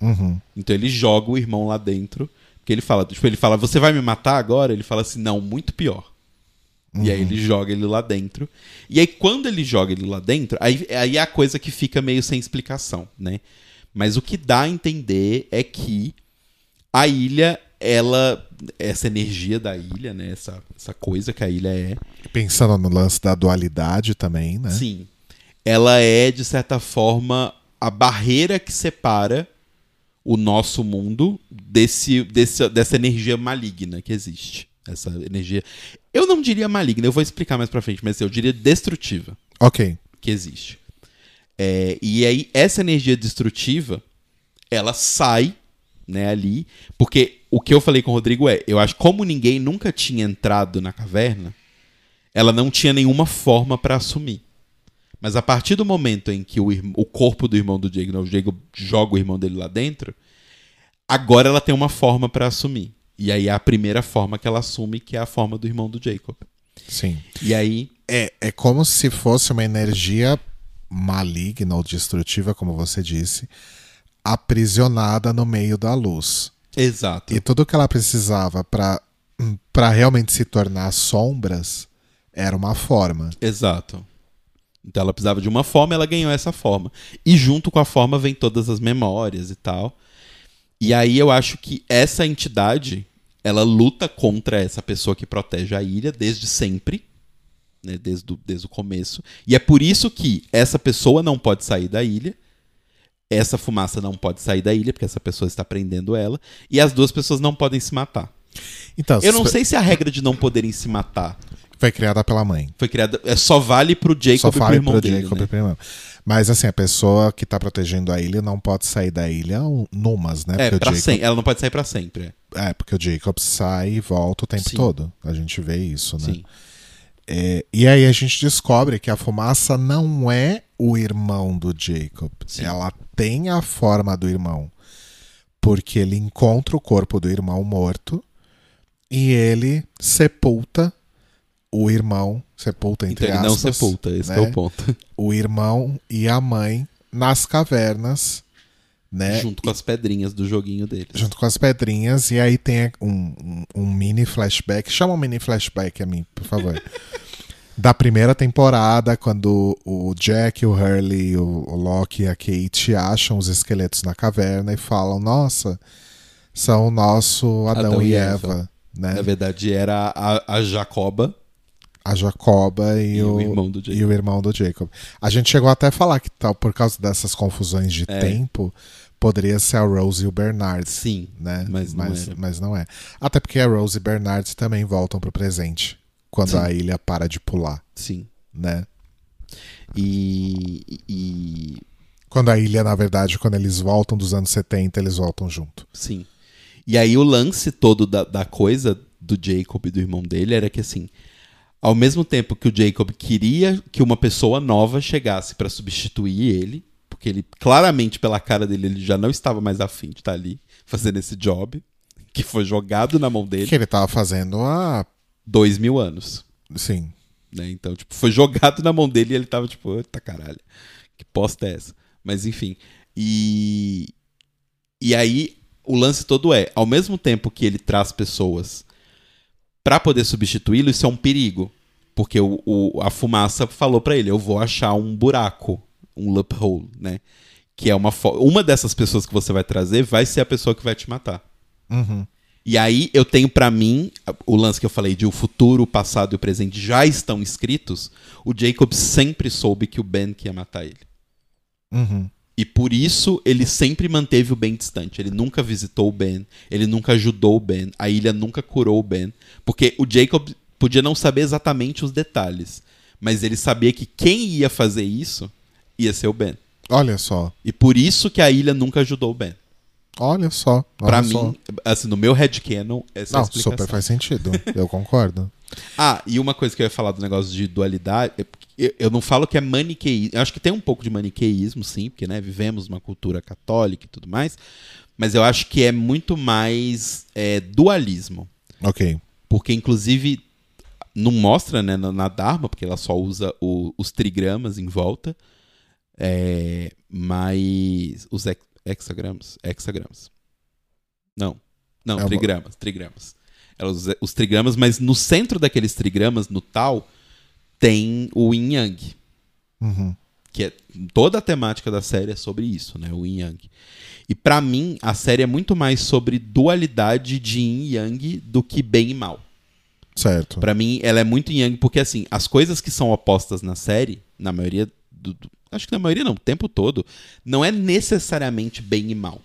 Uhum. Então ele joga o irmão lá dentro, porque ele fala, tipo, ele fala, você vai me matar agora? Ele fala assim, não, muito pior. E aí ele joga ele lá dentro. E aí quando ele joga ele lá dentro, aí, aí é a coisa que fica meio sem explicação, né? Mas o que dá a entender é que a ilha, ela, essa energia da ilha, né? Essa, essa coisa que a ilha é, Pensando no lance da dualidade também, né? Sim. ela é, de certa forma, a barreira que separa o nosso mundo desse, desse, dessa energia maligna que existe. Essa energia. Eu não diria maligna, eu vou explicar mais pra frente, mas eu diria destrutiva Ok. que existe. É, e aí, essa energia destrutiva, ela sai, né, ali, porque o que eu falei com o Rodrigo é, eu acho que como ninguém nunca tinha entrado na caverna, ela não tinha nenhuma forma pra assumir. Mas a partir do momento em que o, o corpo do irmão do Jacob, né, o Jacob joga o irmão dele lá dentro, agora ela tem uma forma pra assumir. E aí é a primeira forma que ela assume, que é a forma do irmão do Jacob. Sim. E aí, É, é como se fosse uma energia maligna ou destrutiva, como você disse, aprisionada no meio da luz. exato. E tudo que ela precisava para para realmente se tornar sombras era uma forma. Exato. Então ela precisava de uma forma, ela ganhou essa forma. E junto com a forma vem todas as memórias e tal. E aí eu acho que essa entidade, ela luta contra essa pessoa que protege a ilha desde sempre, né, desde, o, desde o começo. E é por isso que essa pessoa não pode sair da ilha. Essa fumaça não pode sair da ilha, porque essa pessoa está prendendo ela. E as duas pessoas não podem se matar. Então, Eu não sei se a regra de não poderem se matar foi criada pela mãe. foi criada. É, só vale pro Jacob Só e pro irmão pro dele. Jacob né? e pro irmão. Mas assim, a pessoa que tá protegendo a ilha não pode sair da ilha numas, né? É, Porque pra Jacob- sempre. Ela não pode sair pra sempre. é. É, porque o Jacob sai e volta o tempo Sim. todo. A gente vê isso, né? Sim. É, e aí a gente descobre que a fumaça não é o irmão do Jacob. Sim. Ela tem a forma do irmão. Porque ele encontra o corpo do irmão morto e ele sepulta o irmão, sepulta entre Então ele não aspas, sepulta, esse né? é o ponto. <laughs> o irmão e a mãe nas cavernas, né? Junto com as pedrinhas do joguinho deles. junto com as pedrinhas, e aí tem um, um- um mini flashback. Chama um mini flashback a mim, por favor. <laughs> da primeira temporada, quando o Jack, o Hurley, o, o Loki e a Kate acham os esqueletos na caverna e falam: Nossa, são o nosso Adão, Adão e e Eva. Eva. né? Na verdade, era a, a Jacoba A Jacoba e, e, o, o irmão do Jacob. e o irmão do Jacob. A gente chegou até a falar que tal, por causa dessas confusões de É. tempo, poderia ser a Rose e o Bernard. Sim, né? mas não mas, era. mas não é. Até porque a Rose e Bernard também voltam pro presente quando Sim. a ilha para de pular, sim. né? E, e. Quando a ilha, na verdade, quando eles voltam dos anos 70, eles voltam junto. Sim. E aí o lance todo da, da coisa do Jacob e do irmão dele era que assim. Ao mesmo tempo que o Jacob queria que uma pessoa nova chegasse pra substituir ele, porque ele claramente pela cara dele ele já não estava mais afim de estar ali fazendo esse job, que foi jogado na mão dele Que ele tava fazendo a. dois mil anos. Sim. né? Então, tipo, foi jogado na mão dele e ele tava tipo, eita caralho, que posta é essa? Mas enfim. E. E aí, o lance todo é, ao mesmo tempo que ele traz pessoas pra poder substituí-lo, isso é um perigo. Porque o, o- a fumaça falou pra ele, eu vou achar um buraco, um loophole, né? Que é uma uma dessas pessoas que você vai trazer vai ser a pessoa que vai te matar. Uhum. E aí eu tenho pra mim o lance que eu falei de o futuro, o passado e o presente já estão escritos. O Jacob sempre soube que o Ben que ia matar ele. Uhum. E por isso ele sempre manteve o Ben distante. Ele nunca visitou o Ben, ele nunca ajudou o Ben, a ilha nunca curou o Ben, porque o Jacob podia não saber exatamente os detalhes, mas ele sabia que quem ia fazer isso ia ser o Ben. Olha só. E por isso que a ilha nunca ajudou o Ben. Olha só. Olha Pra só. mim, assim, no meu headcanon, essa é a Não, explicação. super faz sentido. Eu concordo. <laughs> Ah, e uma coisa que eu ia falar do negócio de dualidade, é eu, eu não falo que é maniqueísmo, eu acho que tem um pouco de maniqueísmo, sim, porque né, vivemos uma cultura católica e tudo mais, mas eu acho que é muito mais é, dualismo, Ok. porque inclusive não mostra né, na, Dharma, porque ela só usa o- os trigramas em volta, é, mas os hexagramas, hexagramas. Não, não, É uma- trigramas, trigramas. Ela usa os trigramas, mas no centro daqueles trigramas, no tal, tem o yin yang, Uhum. que é toda a temática da série é sobre isso, né, o yin yang. E pra mim, a série é muito mais sobre dualidade de yin yang do que bem e mal. Certo. Pra mim, ela é muito yang porque, assim, as coisas que são opostas na série, na maioria do- do- acho que na maioria não, o tempo todo, não é necessariamente bem e mal.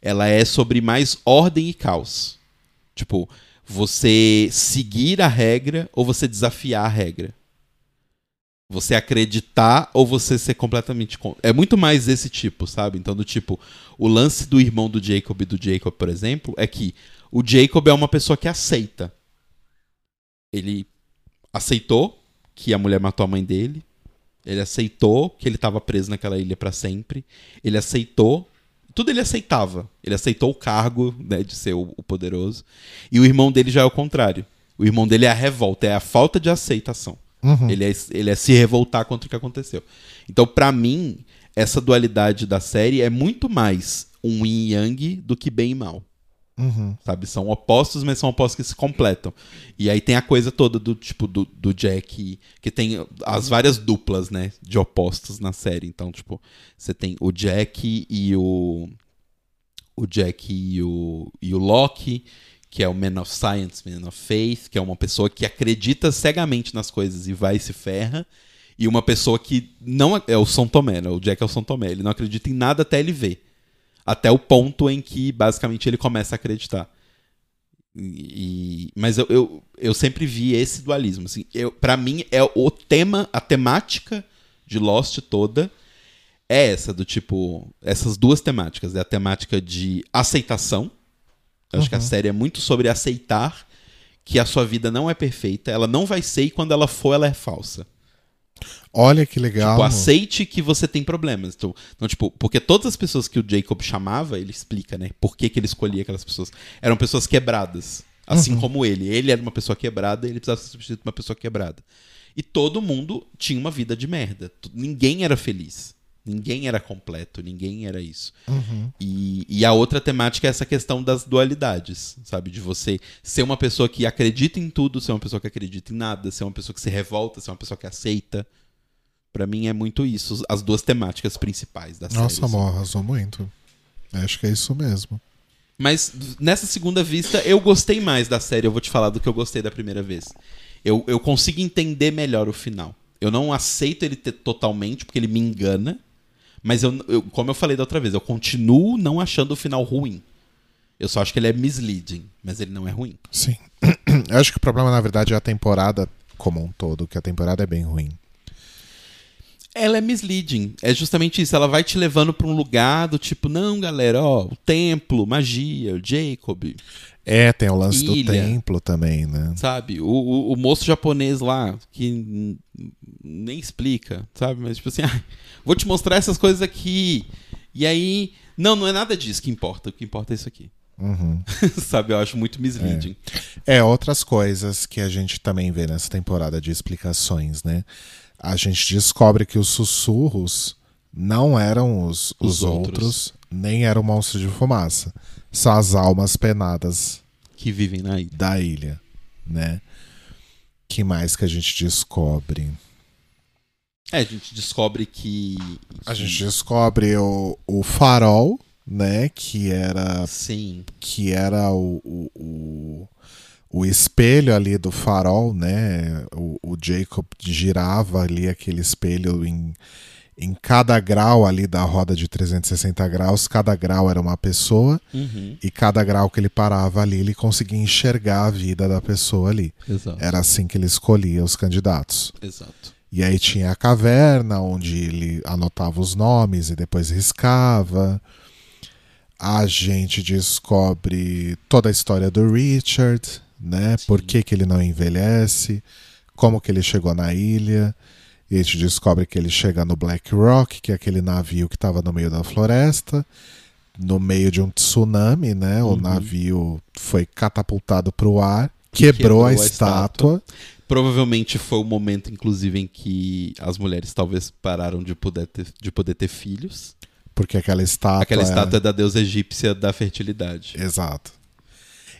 Ela é sobre mais ordem e caos. Tipo, você seguir a regra ou você desafiar a regra. Você acreditar ou você ser completamente. É muito mais desse tipo, sabe? Então, do tipo, o lance do irmão do Jacob e do Jacob, por exemplo, é que o Jacob é uma pessoa que aceita. Ele aceitou que a mulher matou a mãe dele. Ele aceitou que ele estava preso naquela ilha para sempre. Ele aceitou. Tudo ele aceitava. Ele aceitou o cargo né, de ser o, o poderoso. E o irmão dele já é o contrário. O irmão dele é a revolta, é a falta de aceitação. Uhum. Ele, é, ele é se revoltar contra o que aconteceu. Então, pra mim, essa dualidade da série é muito mais um yin e yang do que bem e mal. Uhum. Sabe? São opostos, mas são opostos que se completam. E aí tem a coisa toda do tipo do, do Jack, que tem as várias duplas, né? De opostos na série. Então, tipo, você tem o Jack e o. O Jack e o, e o Loki, que é o Man of Science, Man of Faith, que é uma pessoa que acredita cegamente nas coisas e vai e se ferra. E uma pessoa que não. É o São Tomé, né? O Jack é o São Tomé. Ele não acredita em nada até ele ver. Até o ponto em que, basicamente, ele começa a acreditar. E- mas eu, eu, eu sempre vi esse dualismo. Assim, eu, para mim, é o tema, a temática de Lost toda é essa, do tipo. Essas duas temáticas. É a temática de aceitação. Eu acho que a série é muito sobre aceitar que a sua vida não é perfeita, ela não vai ser e quando ela for, ela é falsa. Olha que legal. Tipo, aceite que você tem problemas. Então, então, tipo, porque todas as pessoas que o Jacob chamava, ele explica, né? Por que, que ele escolhia aquelas pessoas. Eram pessoas quebradas. Assim como ele. Ele era uma pessoa quebrada e ele precisava ser substituído por uma pessoa quebrada. E todo mundo tinha uma vida de merda. Ninguém era feliz. Ninguém era completo. Ninguém era isso. Uhum. E, e a outra temática é essa questão das dualidades, sabe? De você ser uma pessoa que acredita em tudo, ser uma pessoa que acredita em nada, ser uma pessoa que se revolta, ser uma pessoa que aceita. Pra mim é muito isso, as duas temáticas principais da série. Nossa, assim. amor, arrasou muito. Acho que é isso mesmo. Mas nessa segunda vista, eu gostei mais da série, eu vou te falar do que eu gostei da primeira vez. Eu, eu consigo entender melhor o final. Eu não aceito ele ter totalmente, porque ele me engana. Mas eu, eu- como eu falei da outra vez, eu continuo não achando o final ruim. Eu só acho que ele é misleading, mas ele não é ruim. Sim. <clears throat> Eu acho que o problema, na verdade, é a temporada como um todo, que a temporada é bem ruim. Ela é misleading. É justamente isso. Ela vai te levando pra um lugar do tipo, não, galera, ó, o templo, magia, o Jacob, É, tem o lance do Ilha. templo também, né? sabe? O, o, o moço japonês lá, que nem explica, sabe? Mas tipo assim, <laughs> ah, vou te mostrar essas coisas aqui. E aí, não, não é nada disso que importa. O que importa é isso aqui. Uhum. <laughs> sabe? Eu acho muito misleading. É, outras coisas que a gente também vê nessa temporada de explicações, né? A gente descobre que os sussurros não eram os, os, Os outros. outros. nem eram monstros de fumaça. São as almas penadas Que vivem na ilha. da ilha, né? Que mais que a gente descobre? É, a gente descobre que. A gente descobre o, o farol, né? Que era Sim. que era o, o, o, o espelho ali do farol, né? O, o Jacob girava ali aquele espelho em, em cada grau ali da roda de 360 graus, cada grau era uma pessoa, Uhum. e cada grau que ele parava ali, ele conseguia enxergar a vida da pessoa ali. Exato. Era assim que ele escolhia os candidatos. Exato. E aí tinha a caverna, onde ele anotava os nomes e depois riscava. A gente descobre toda a história do Richard, né? Por que, que ele não envelhece, como que ele chegou na ilha. E a gente descobre que ele chega no Black Rock, que é aquele navio que estava no meio da floresta, no meio de um tsunami, né? O Uhum. navio foi catapultado para o ar, quebrou, a, estátua. Provavelmente foi o momento, inclusive, em que as mulheres talvez pararam de poder ter, de poder ter filhos. Porque aquela estátua. Aquela é- estátua é da deusa egípcia da fertilidade. Exato.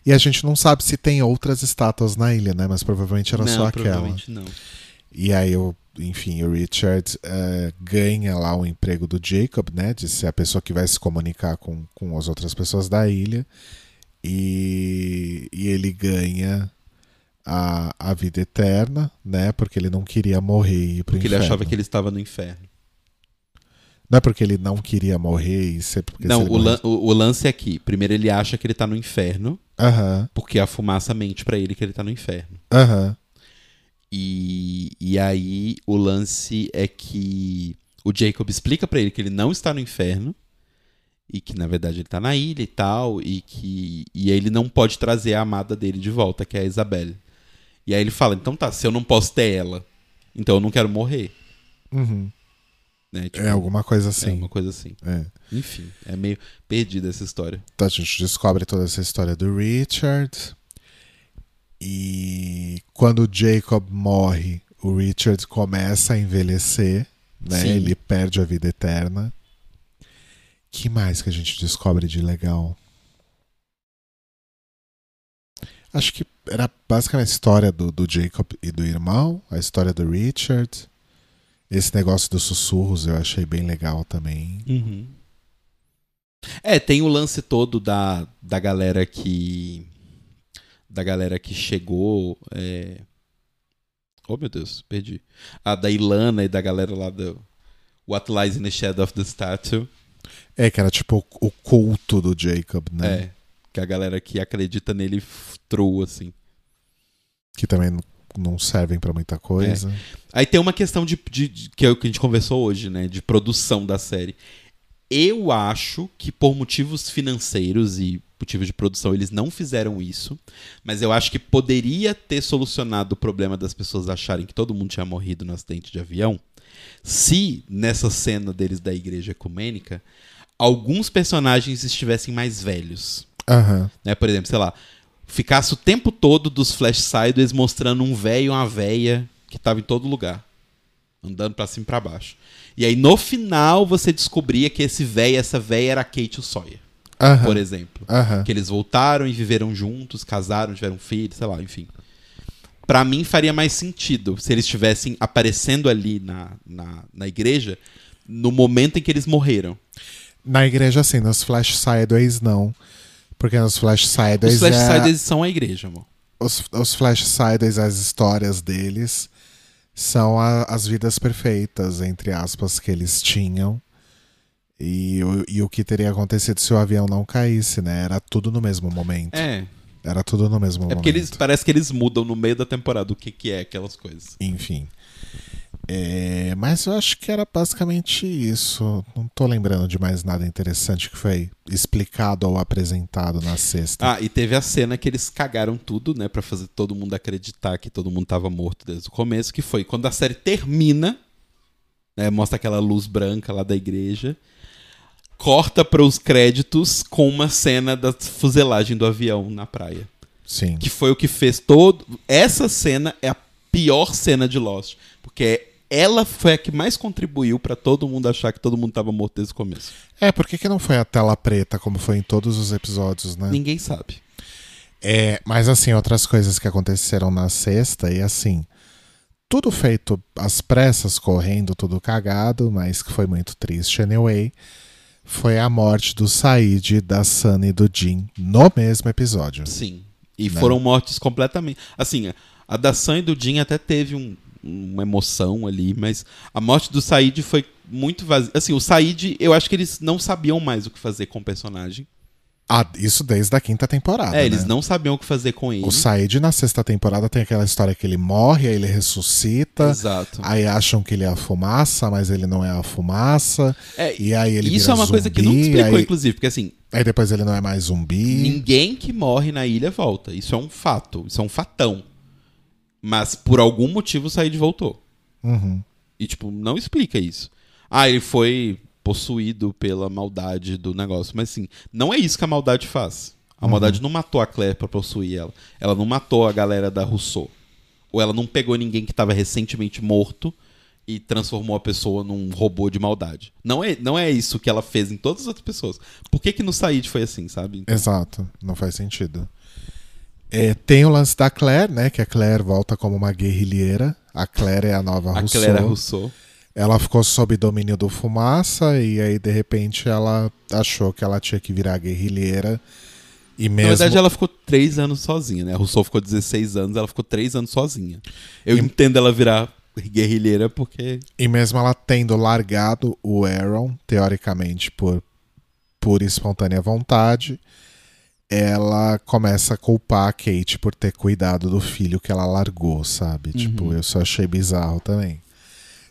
E a gente não sabe se tem outras estátuas na ilha, né? Mas provavelmente era não, só aquela. provavelmente não. E aí, o, enfim, o Richard eh, ganha lá o emprego do Jacob, né? De ser a pessoa que vai se comunicar com, com as outras pessoas da ilha. E, e ele ganha a, a vida eterna, né? Porque ele não queria morrer e ir pro Porque ele inferno. achava que ele estava no inferno. Não é porque ele não queria morrer e ser porque Não, o, lan- o, o lance é aqui. Primeiro ele acha que ele tá no inferno, Aham, porque a fumaça mente pra ele que ele tá no inferno. aham. E, e aí o lance é que o Jacob explica pra ele que ele não está no inferno e que na verdade ele tá na ilha e tal e que e ele não pode trazer a amada dele de volta, que é a Isabelle. E aí ele fala: "Então tá, se eu não posso ter ela, então eu não quero morrer", Uhum. Né? Tipo, É alguma coisa é assim. uma coisa assim. É. Enfim, é meio perdida essa história. Então a gente descobre toda essa história do Richard. E quando o Jacob morre, o Richard começa a envelhecer, né? Sim. Ele perde a vida eterna. que mais que a gente descobre de legal? Acho que era basicamente a história do, do Jacob e do irmão, a história do Richard. Esse negócio dos sussurros eu achei bem legal também. Uhum. É, tem o lance todo da, da galera que. Da galera que chegou. É... Oh meu Deus, perdi. A da Ilana e da galera lá do. What Lies in the Shadow of the Statue. É, que era tipo o, culto do Jacob, né? É. Que a galera que acredita nele true, assim. Que também não servem pra muita coisa. Aí tem uma questão de, de- de- que é o que a gente conversou hoje, né? De produção da série. Eu acho que por motivos financeiros e motivos de produção eles não fizeram isso, mas eu acho que poderia ter solucionado o problema das pessoas acharem que todo mundo tinha morrido no acidente de avião se nessa cena deles da igreja ecumênica alguns personagens estivessem mais velhos Aham. né? Por exemplo, sei lá, ficasse o tempo todo dos flash sideways mostrando um velho e uma véia que tava em todo lugar, andando pra cima e pra baixo. E aí no final você descobria que esse velho essa véia era a Kate o Sawyer, por exemplo. Que eles voltaram e viveram juntos, casaram, tiveram filhos, sei lá, enfim. Pra mim faria mais sentido se eles estivessem aparecendo ali na, na, na igreja no momento em que eles morreram. Na igreja, sim, nos Flash Sideways, não. Porque nos Flash Sideways. Os flash é- sideways são a igreja, amor. os, os Flash Sideways, as histórias deles, são a- as vidas perfeitas, entre aspas, que eles tinham. E, o- e o que teria acontecido se o avião não caísse, né? Era tudo no mesmo momento. É, Era tudo no mesmo É momento. porque eles parece que eles mudam no meio da temporada o que, que é aquelas coisas. Enfim. É, mas eu acho que era basicamente isso. Não tô lembrando de mais nada interessante que foi explicado ou apresentado na sexta. Ah, e teve a cena que eles cagaram tudo, né, Pra fazer todo mundo acreditar que todo mundo tava morto desde o começo, que foi quando a série termina, né, mostra aquela luz branca lá da igreja, corta para os créditos com uma cena da fuselagem do avião na praia, Sim. que foi o que fez todo. Essa cena é a pior cena de Lost, porque ela foi a que mais contribuiu pra todo mundo achar que todo mundo tava morto desde o começo. É, por que, que não foi a tela preta como foi em todos os episódios, né? Ninguém sabe. É, mas assim, outras coisas que aconteceram na sexta, e assim, tudo feito às pressas, correndo, tudo cagado, mas que foi muito triste anyway, foi a morte do Said, da Sunny e do Jim no mesmo episódio. Sim. E Né? foram mortes completamente. Assim, a da Sam e do Jim até teve um- uma emoção ali, mas a morte do Said foi muito vazia. Assim, o Said, eu acho que eles não sabiam mais o que fazer com o personagem. Ah, isso desde a quinta temporada. é, eles né? não sabiam o que fazer com ele. O Said na sexta temporada tem aquela história que ele morre, aí ele ressuscita. Exato. Aí acham que ele é a fumaça, mas ele não é a fumaça. É, E aí ele isso é uma coisa que zumbi, nunca explicou, aí- inclusive, porque assim, Aí depois ele não é mais zumbi. ninguém que morre na ilha volta. Isso é um fato, isso é um fatão. Mas por algum motivo o Said voltou. Uhum. E, tipo, não explica isso. Ah, ele foi possuído pela maldade do negócio. Mas, assim, não é isso que a maldade faz. A maldade não matou a Claire pra possuir ela. Ela não matou a galera da Rousseau. Ou ela não pegou ninguém que tava recentemente morto e transformou a pessoa num robô de maldade. Não é, não é isso que ela fez em todas as outras pessoas. Por que que no Said foi assim, sabe? Exato, não faz sentido. É, tem o lance da Claire, né? Que a Claire volta como uma guerrilheira. A Claire é a nova A Rousseau. Claire Rousseau. Ela ficou sob domínio do Fumaça e aí, de repente, ela achou que ela tinha que virar guerrilheira. E Na mesmo... verdade, ela ficou três anos sozinha, né? A Rousseau ficou 16 anos, ela ficou três anos sozinha. Eu E- entendo ela virar guerrilheira porque. E mesmo ela tendo largado o Aaron, teoricamente por por espontânea vontade, ela começa a culpar a Kate por ter cuidado do filho que ela largou, sabe? Uhum. Tipo, eu só achei bizarro também.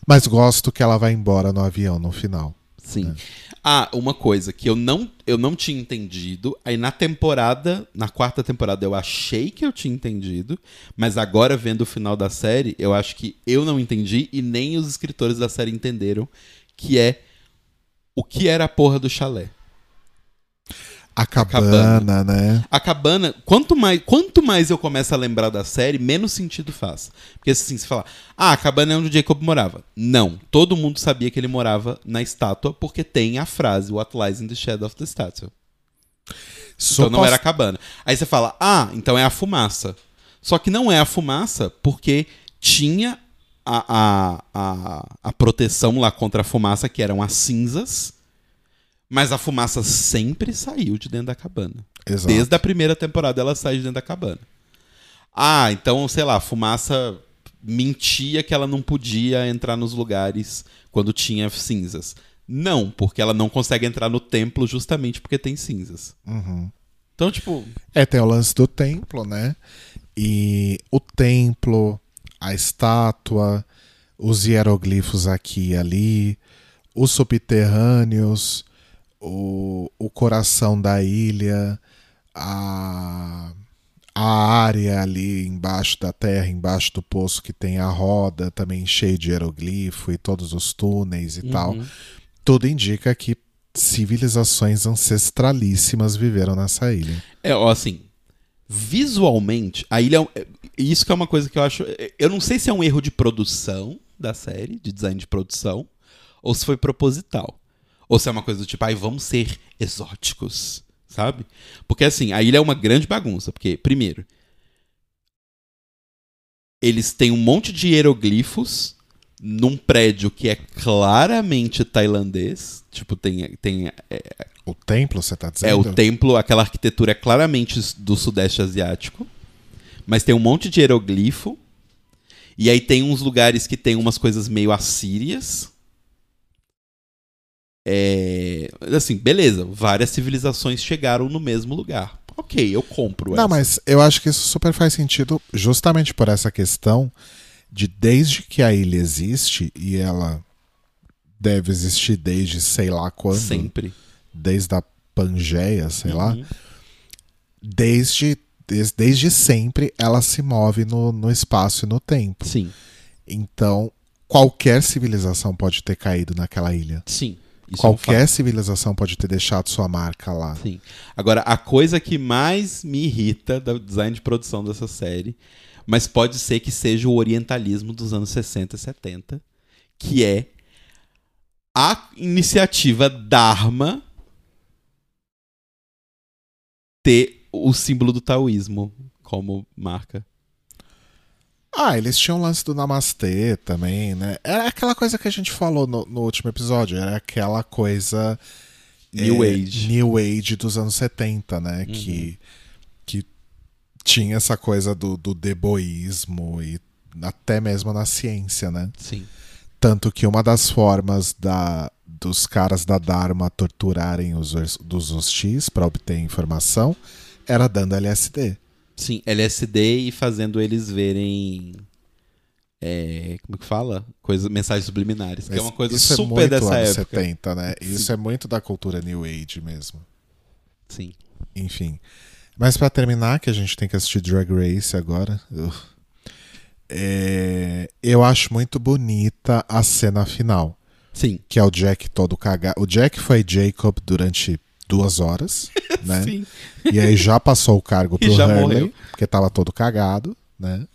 Mas gosto que ela vai embora no avião no final. Sim. Ah, uma coisa que eu não, eu não tinha entendido. Aí na temporada, na quarta temporada, eu achei que eu tinha entendido. Mas agora, vendo o final da série, eu acho que eu não entendi e nem os escritores da série entenderam. Que é o que era a porra do chalé. A cabana, cabana. né? A cabana, quanto mais, quanto mais eu começo a lembrar da série, menos sentido faz. Porque assim, se falar, ah, a cabana é onde o Jacob morava. Não, todo mundo sabia que ele morava na estátua, porque tem a frase What lies in the shadow of the statue. Então não era a cabana. Aí você fala, ah, então é a fumaça. Só que não é a fumaça, porque tinha a, a, a, a proteção lá contra a fumaça, que eram as cinzas. Mas a fumaça sempre saiu de dentro da cabana. Exato. Desde a primeira temporada ela sai de dentro da cabana. Ah, então, sei lá, a fumaça mentia que ela não podia entrar nos lugares quando tinha cinzas. Não, porque ela não consegue entrar no templo justamente porque tem cinzas. Uhum. Então, tipo, É, tem o lance do templo, né? E o templo, a estátua, os hieroglifos aqui e ali, os subterrâneos, o, o coração da ilha, a, a área ali embaixo da terra, embaixo do poço que tem a roda, também cheio de hieroglifo e todos os túneis e tal. Uhum. Tudo indica que civilizações ancestralíssimas viveram nessa ilha. É, assim, visualmente, a ilha. é é- Isso que é uma coisa que eu acho. Eu não sei se é um erro de produção da série, de design de produção, ou se foi proposital. Ou se é uma coisa do tipo, ai, vamos ser exóticos, sabe? Porque assim, a ilha é uma grande bagunça. Porque, primeiro, eles têm um monte de hieroglifos num prédio que é claramente tailandês. Tipo, tem, tem O templo, você tá dizendo? é, o templo, aquela arquitetura é claramente do Sudeste Asiático. Mas tem um monte de hieroglifo. E aí tem uns lugares que tem umas coisas meio assírias. É, assim, beleza. Várias civilizações chegaram no mesmo lugar. Ok, eu compro Não, essa. mas eu acho que isso super faz sentido justamente por essa questão de desde que a ilha existe, e ela deve existir desde sei lá quando, Sempre. desde a Pangeia, sei lá, Uhum. desde, des- desde sempre ela se move no, no espaço e no tempo. Sim, Então, qualquer civilização pode ter caído naquela ilha. sim. Isso é um. Qualquer civilização pode ter deixado sua marca lá. Sim. Agora, a coisa que mais me irrita do design de produção dessa série, mas pode ser que seja o orientalismo dos anos 60 e 70, que é a iniciativa Dharma ter o símbolo do taoísmo como marca. Ah, eles tinham o lance do Namastê também, né? Era aquela coisa que a gente falou no, no último episódio, era aquela coisa. New é, Age. New Age dos anos 70, né? Uhum. Que, que tinha essa coisa do, do deboísmo e até mesmo na ciência, né? Sim. Tanto que uma das formas da, dos caras da Dharma torturarem os dos hostis para obter informação era dando LSD. Sim, LSD e fazendo eles verem. é, como que fala? Coisa, mensagens subliminares. Que é uma coisa Isso é super muito dessa anos época. 70, né? Isso é muito da cultura New Age mesmo. Sim. Enfim. Mas pra terminar, que a gente tem que assistir Drag Race agora. é, eu acho muito bonita a cena final. Sim. Que é o Jack todo cagado. O Jack foi Jacob durante duas horas, <laughs> né? Sim. E aí já passou o cargo <laughs> pro Hurley, morreu. porque tava todo cagado, né?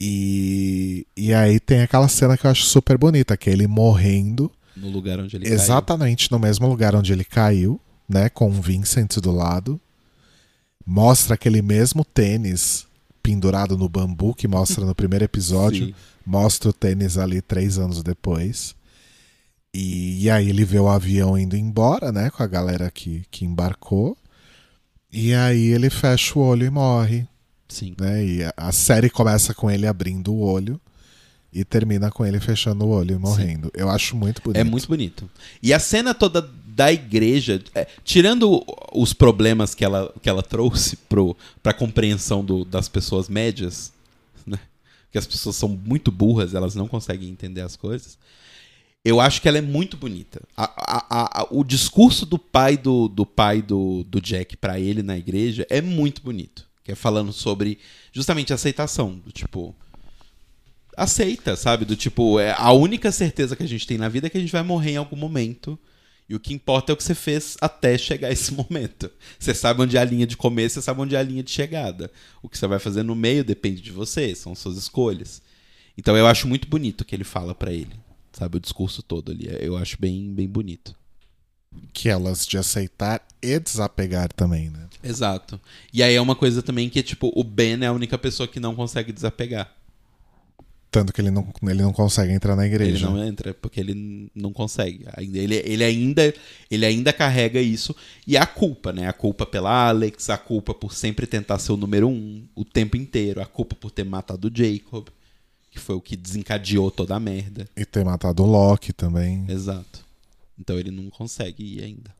E, e aí tem aquela cena que eu acho super bonita, que é ele morrendo No lugar onde ele caiu. exatamente no mesmo lugar onde ele caiu, né? Com o Vincent do lado. Mostra aquele mesmo tênis pendurado no bambu que mostra no primeiro episódio. Sim. Mostra o tênis ali três anos depois. E, e aí ele vê o avião indo embora, né? Com a galera que, que embarcou. E aí ele fecha o olho e morre, Sim. né? E a, a série começa com ele abrindo o olho e termina com ele fechando o olho e morrendo. Eu acho muito bonito. É muito bonito. E a cena toda da igreja, é, tirando os problemas que ela, que ela trouxe pro, pra compreensão do, das pessoas médias, né? Que as pessoas são muito burras, elas não conseguem entender as coisas. Eu acho que ela é muito bonita. A, a, a, o discurso do pai do, do pai do, do Jack para ele na igreja é muito bonito. Que é falando sobre justamente aceitação. Do tipo. Aceita, sabe? Do tipo, é a única certeza que a gente tem na vida é que a gente vai morrer em algum momento. E o que importa é o que você fez até chegar esse <laughs> momento. Você sabe onde é a linha de começo, você sabe onde é a linha de chegada. O que você vai fazer no meio depende de você, são suas escolhas. Então eu acho muito bonito o que ele fala para ele sabe? O discurso todo ali. Eu acho bem, bem bonito. Que elas de aceitar e desapegar também, né? Exato. E aí é uma coisa também que, tipo, o Ben é a única pessoa que não consegue desapegar. Tanto que ele não, ele não consegue entrar na igreja. Ele não entra, porque ele não consegue. Ele, ele, ainda, ele ainda carrega isso. E a culpa, né? A culpa pela Alex, a culpa por sempre tentar ser o número um o tempo inteiro, a culpa por ter matado o Jacob que foi o que desencadeou toda a merda. E ter matado o Loki também. Exato. Então ele não consegue ir ainda.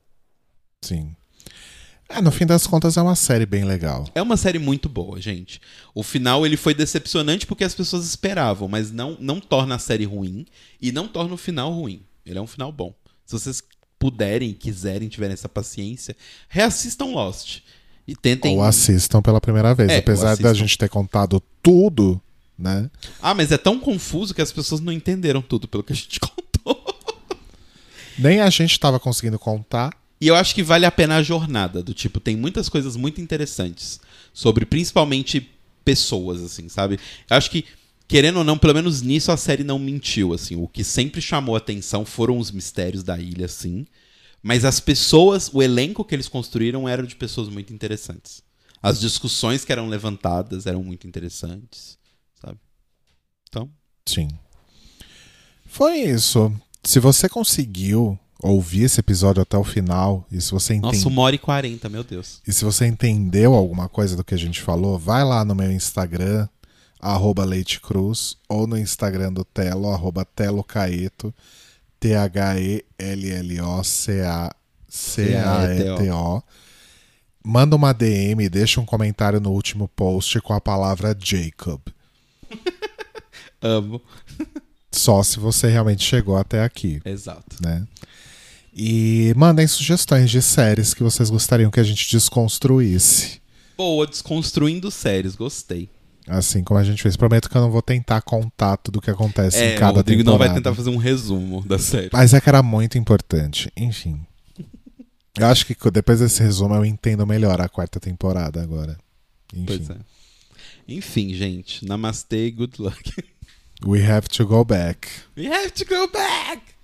Sim. É, no fim das contas é uma série bem legal. É uma série muito boa, gente. O final ele foi decepcionante porque as pessoas esperavam, mas não, não torna a série ruim e não torna o final ruim. Ele é um final bom. Se vocês puderem, quiserem, tiverem essa paciência, reassistam Lost. E tentem. Ou assistam pela primeira vez. É, Apesar da gente ter contado tudo né? Ah, mas é tão confuso que as pessoas não entenderam tudo pelo que a gente <laughs> contou. Nem a gente estava conseguindo contar. E eu acho que vale a pena a jornada, do tipo, tem muitas coisas muito interessantes sobre principalmente pessoas, assim, sabe? Eu acho que, querendo ou não, pelo menos nisso a série não mentiu, assim. O que sempre chamou atenção foram os mistérios da ilha, assim. Mas as pessoas, o elenco que eles construíram era de pessoas muito interessantes. As discussões que eram levantadas eram muito interessantes. Então. Sim. Foi isso. Se você conseguiu ouvir esse episódio até o final, e se você entende... Nossa, uma hora e quarenta, meu Deus. E se você entendeu alguma coisa do que a gente falou, vai lá no meu Instagram, arroba Leite Cruz, ou no Instagram do Telo, arroba Telo Caeto, T-H-E-L-L-O-C-A-C-A-E-T-O. Manda uma DM e deixa um comentário no último post com a palavra Jacob. Amo. Só se você realmente chegou até aqui. Exato. Né? E mandem sugestões de séries que vocês gostariam que a gente desconstruísse. Boa, desconstruindo séries, gostei. Assim como a gente fez. Prometo que eu não vou tentar contar tudo o que acontece é, em cada o Rodrigo temporada. não vai tentar fazer um resumo da série. Mas é que era muito importante. Enfim. Eu acho que depois desse resumo eu entendo melhor a quarta temporada agora. Enfim. Pois é. Enfim, gente. Namastê, good luck. <laughs> We have to go back. We have to go back!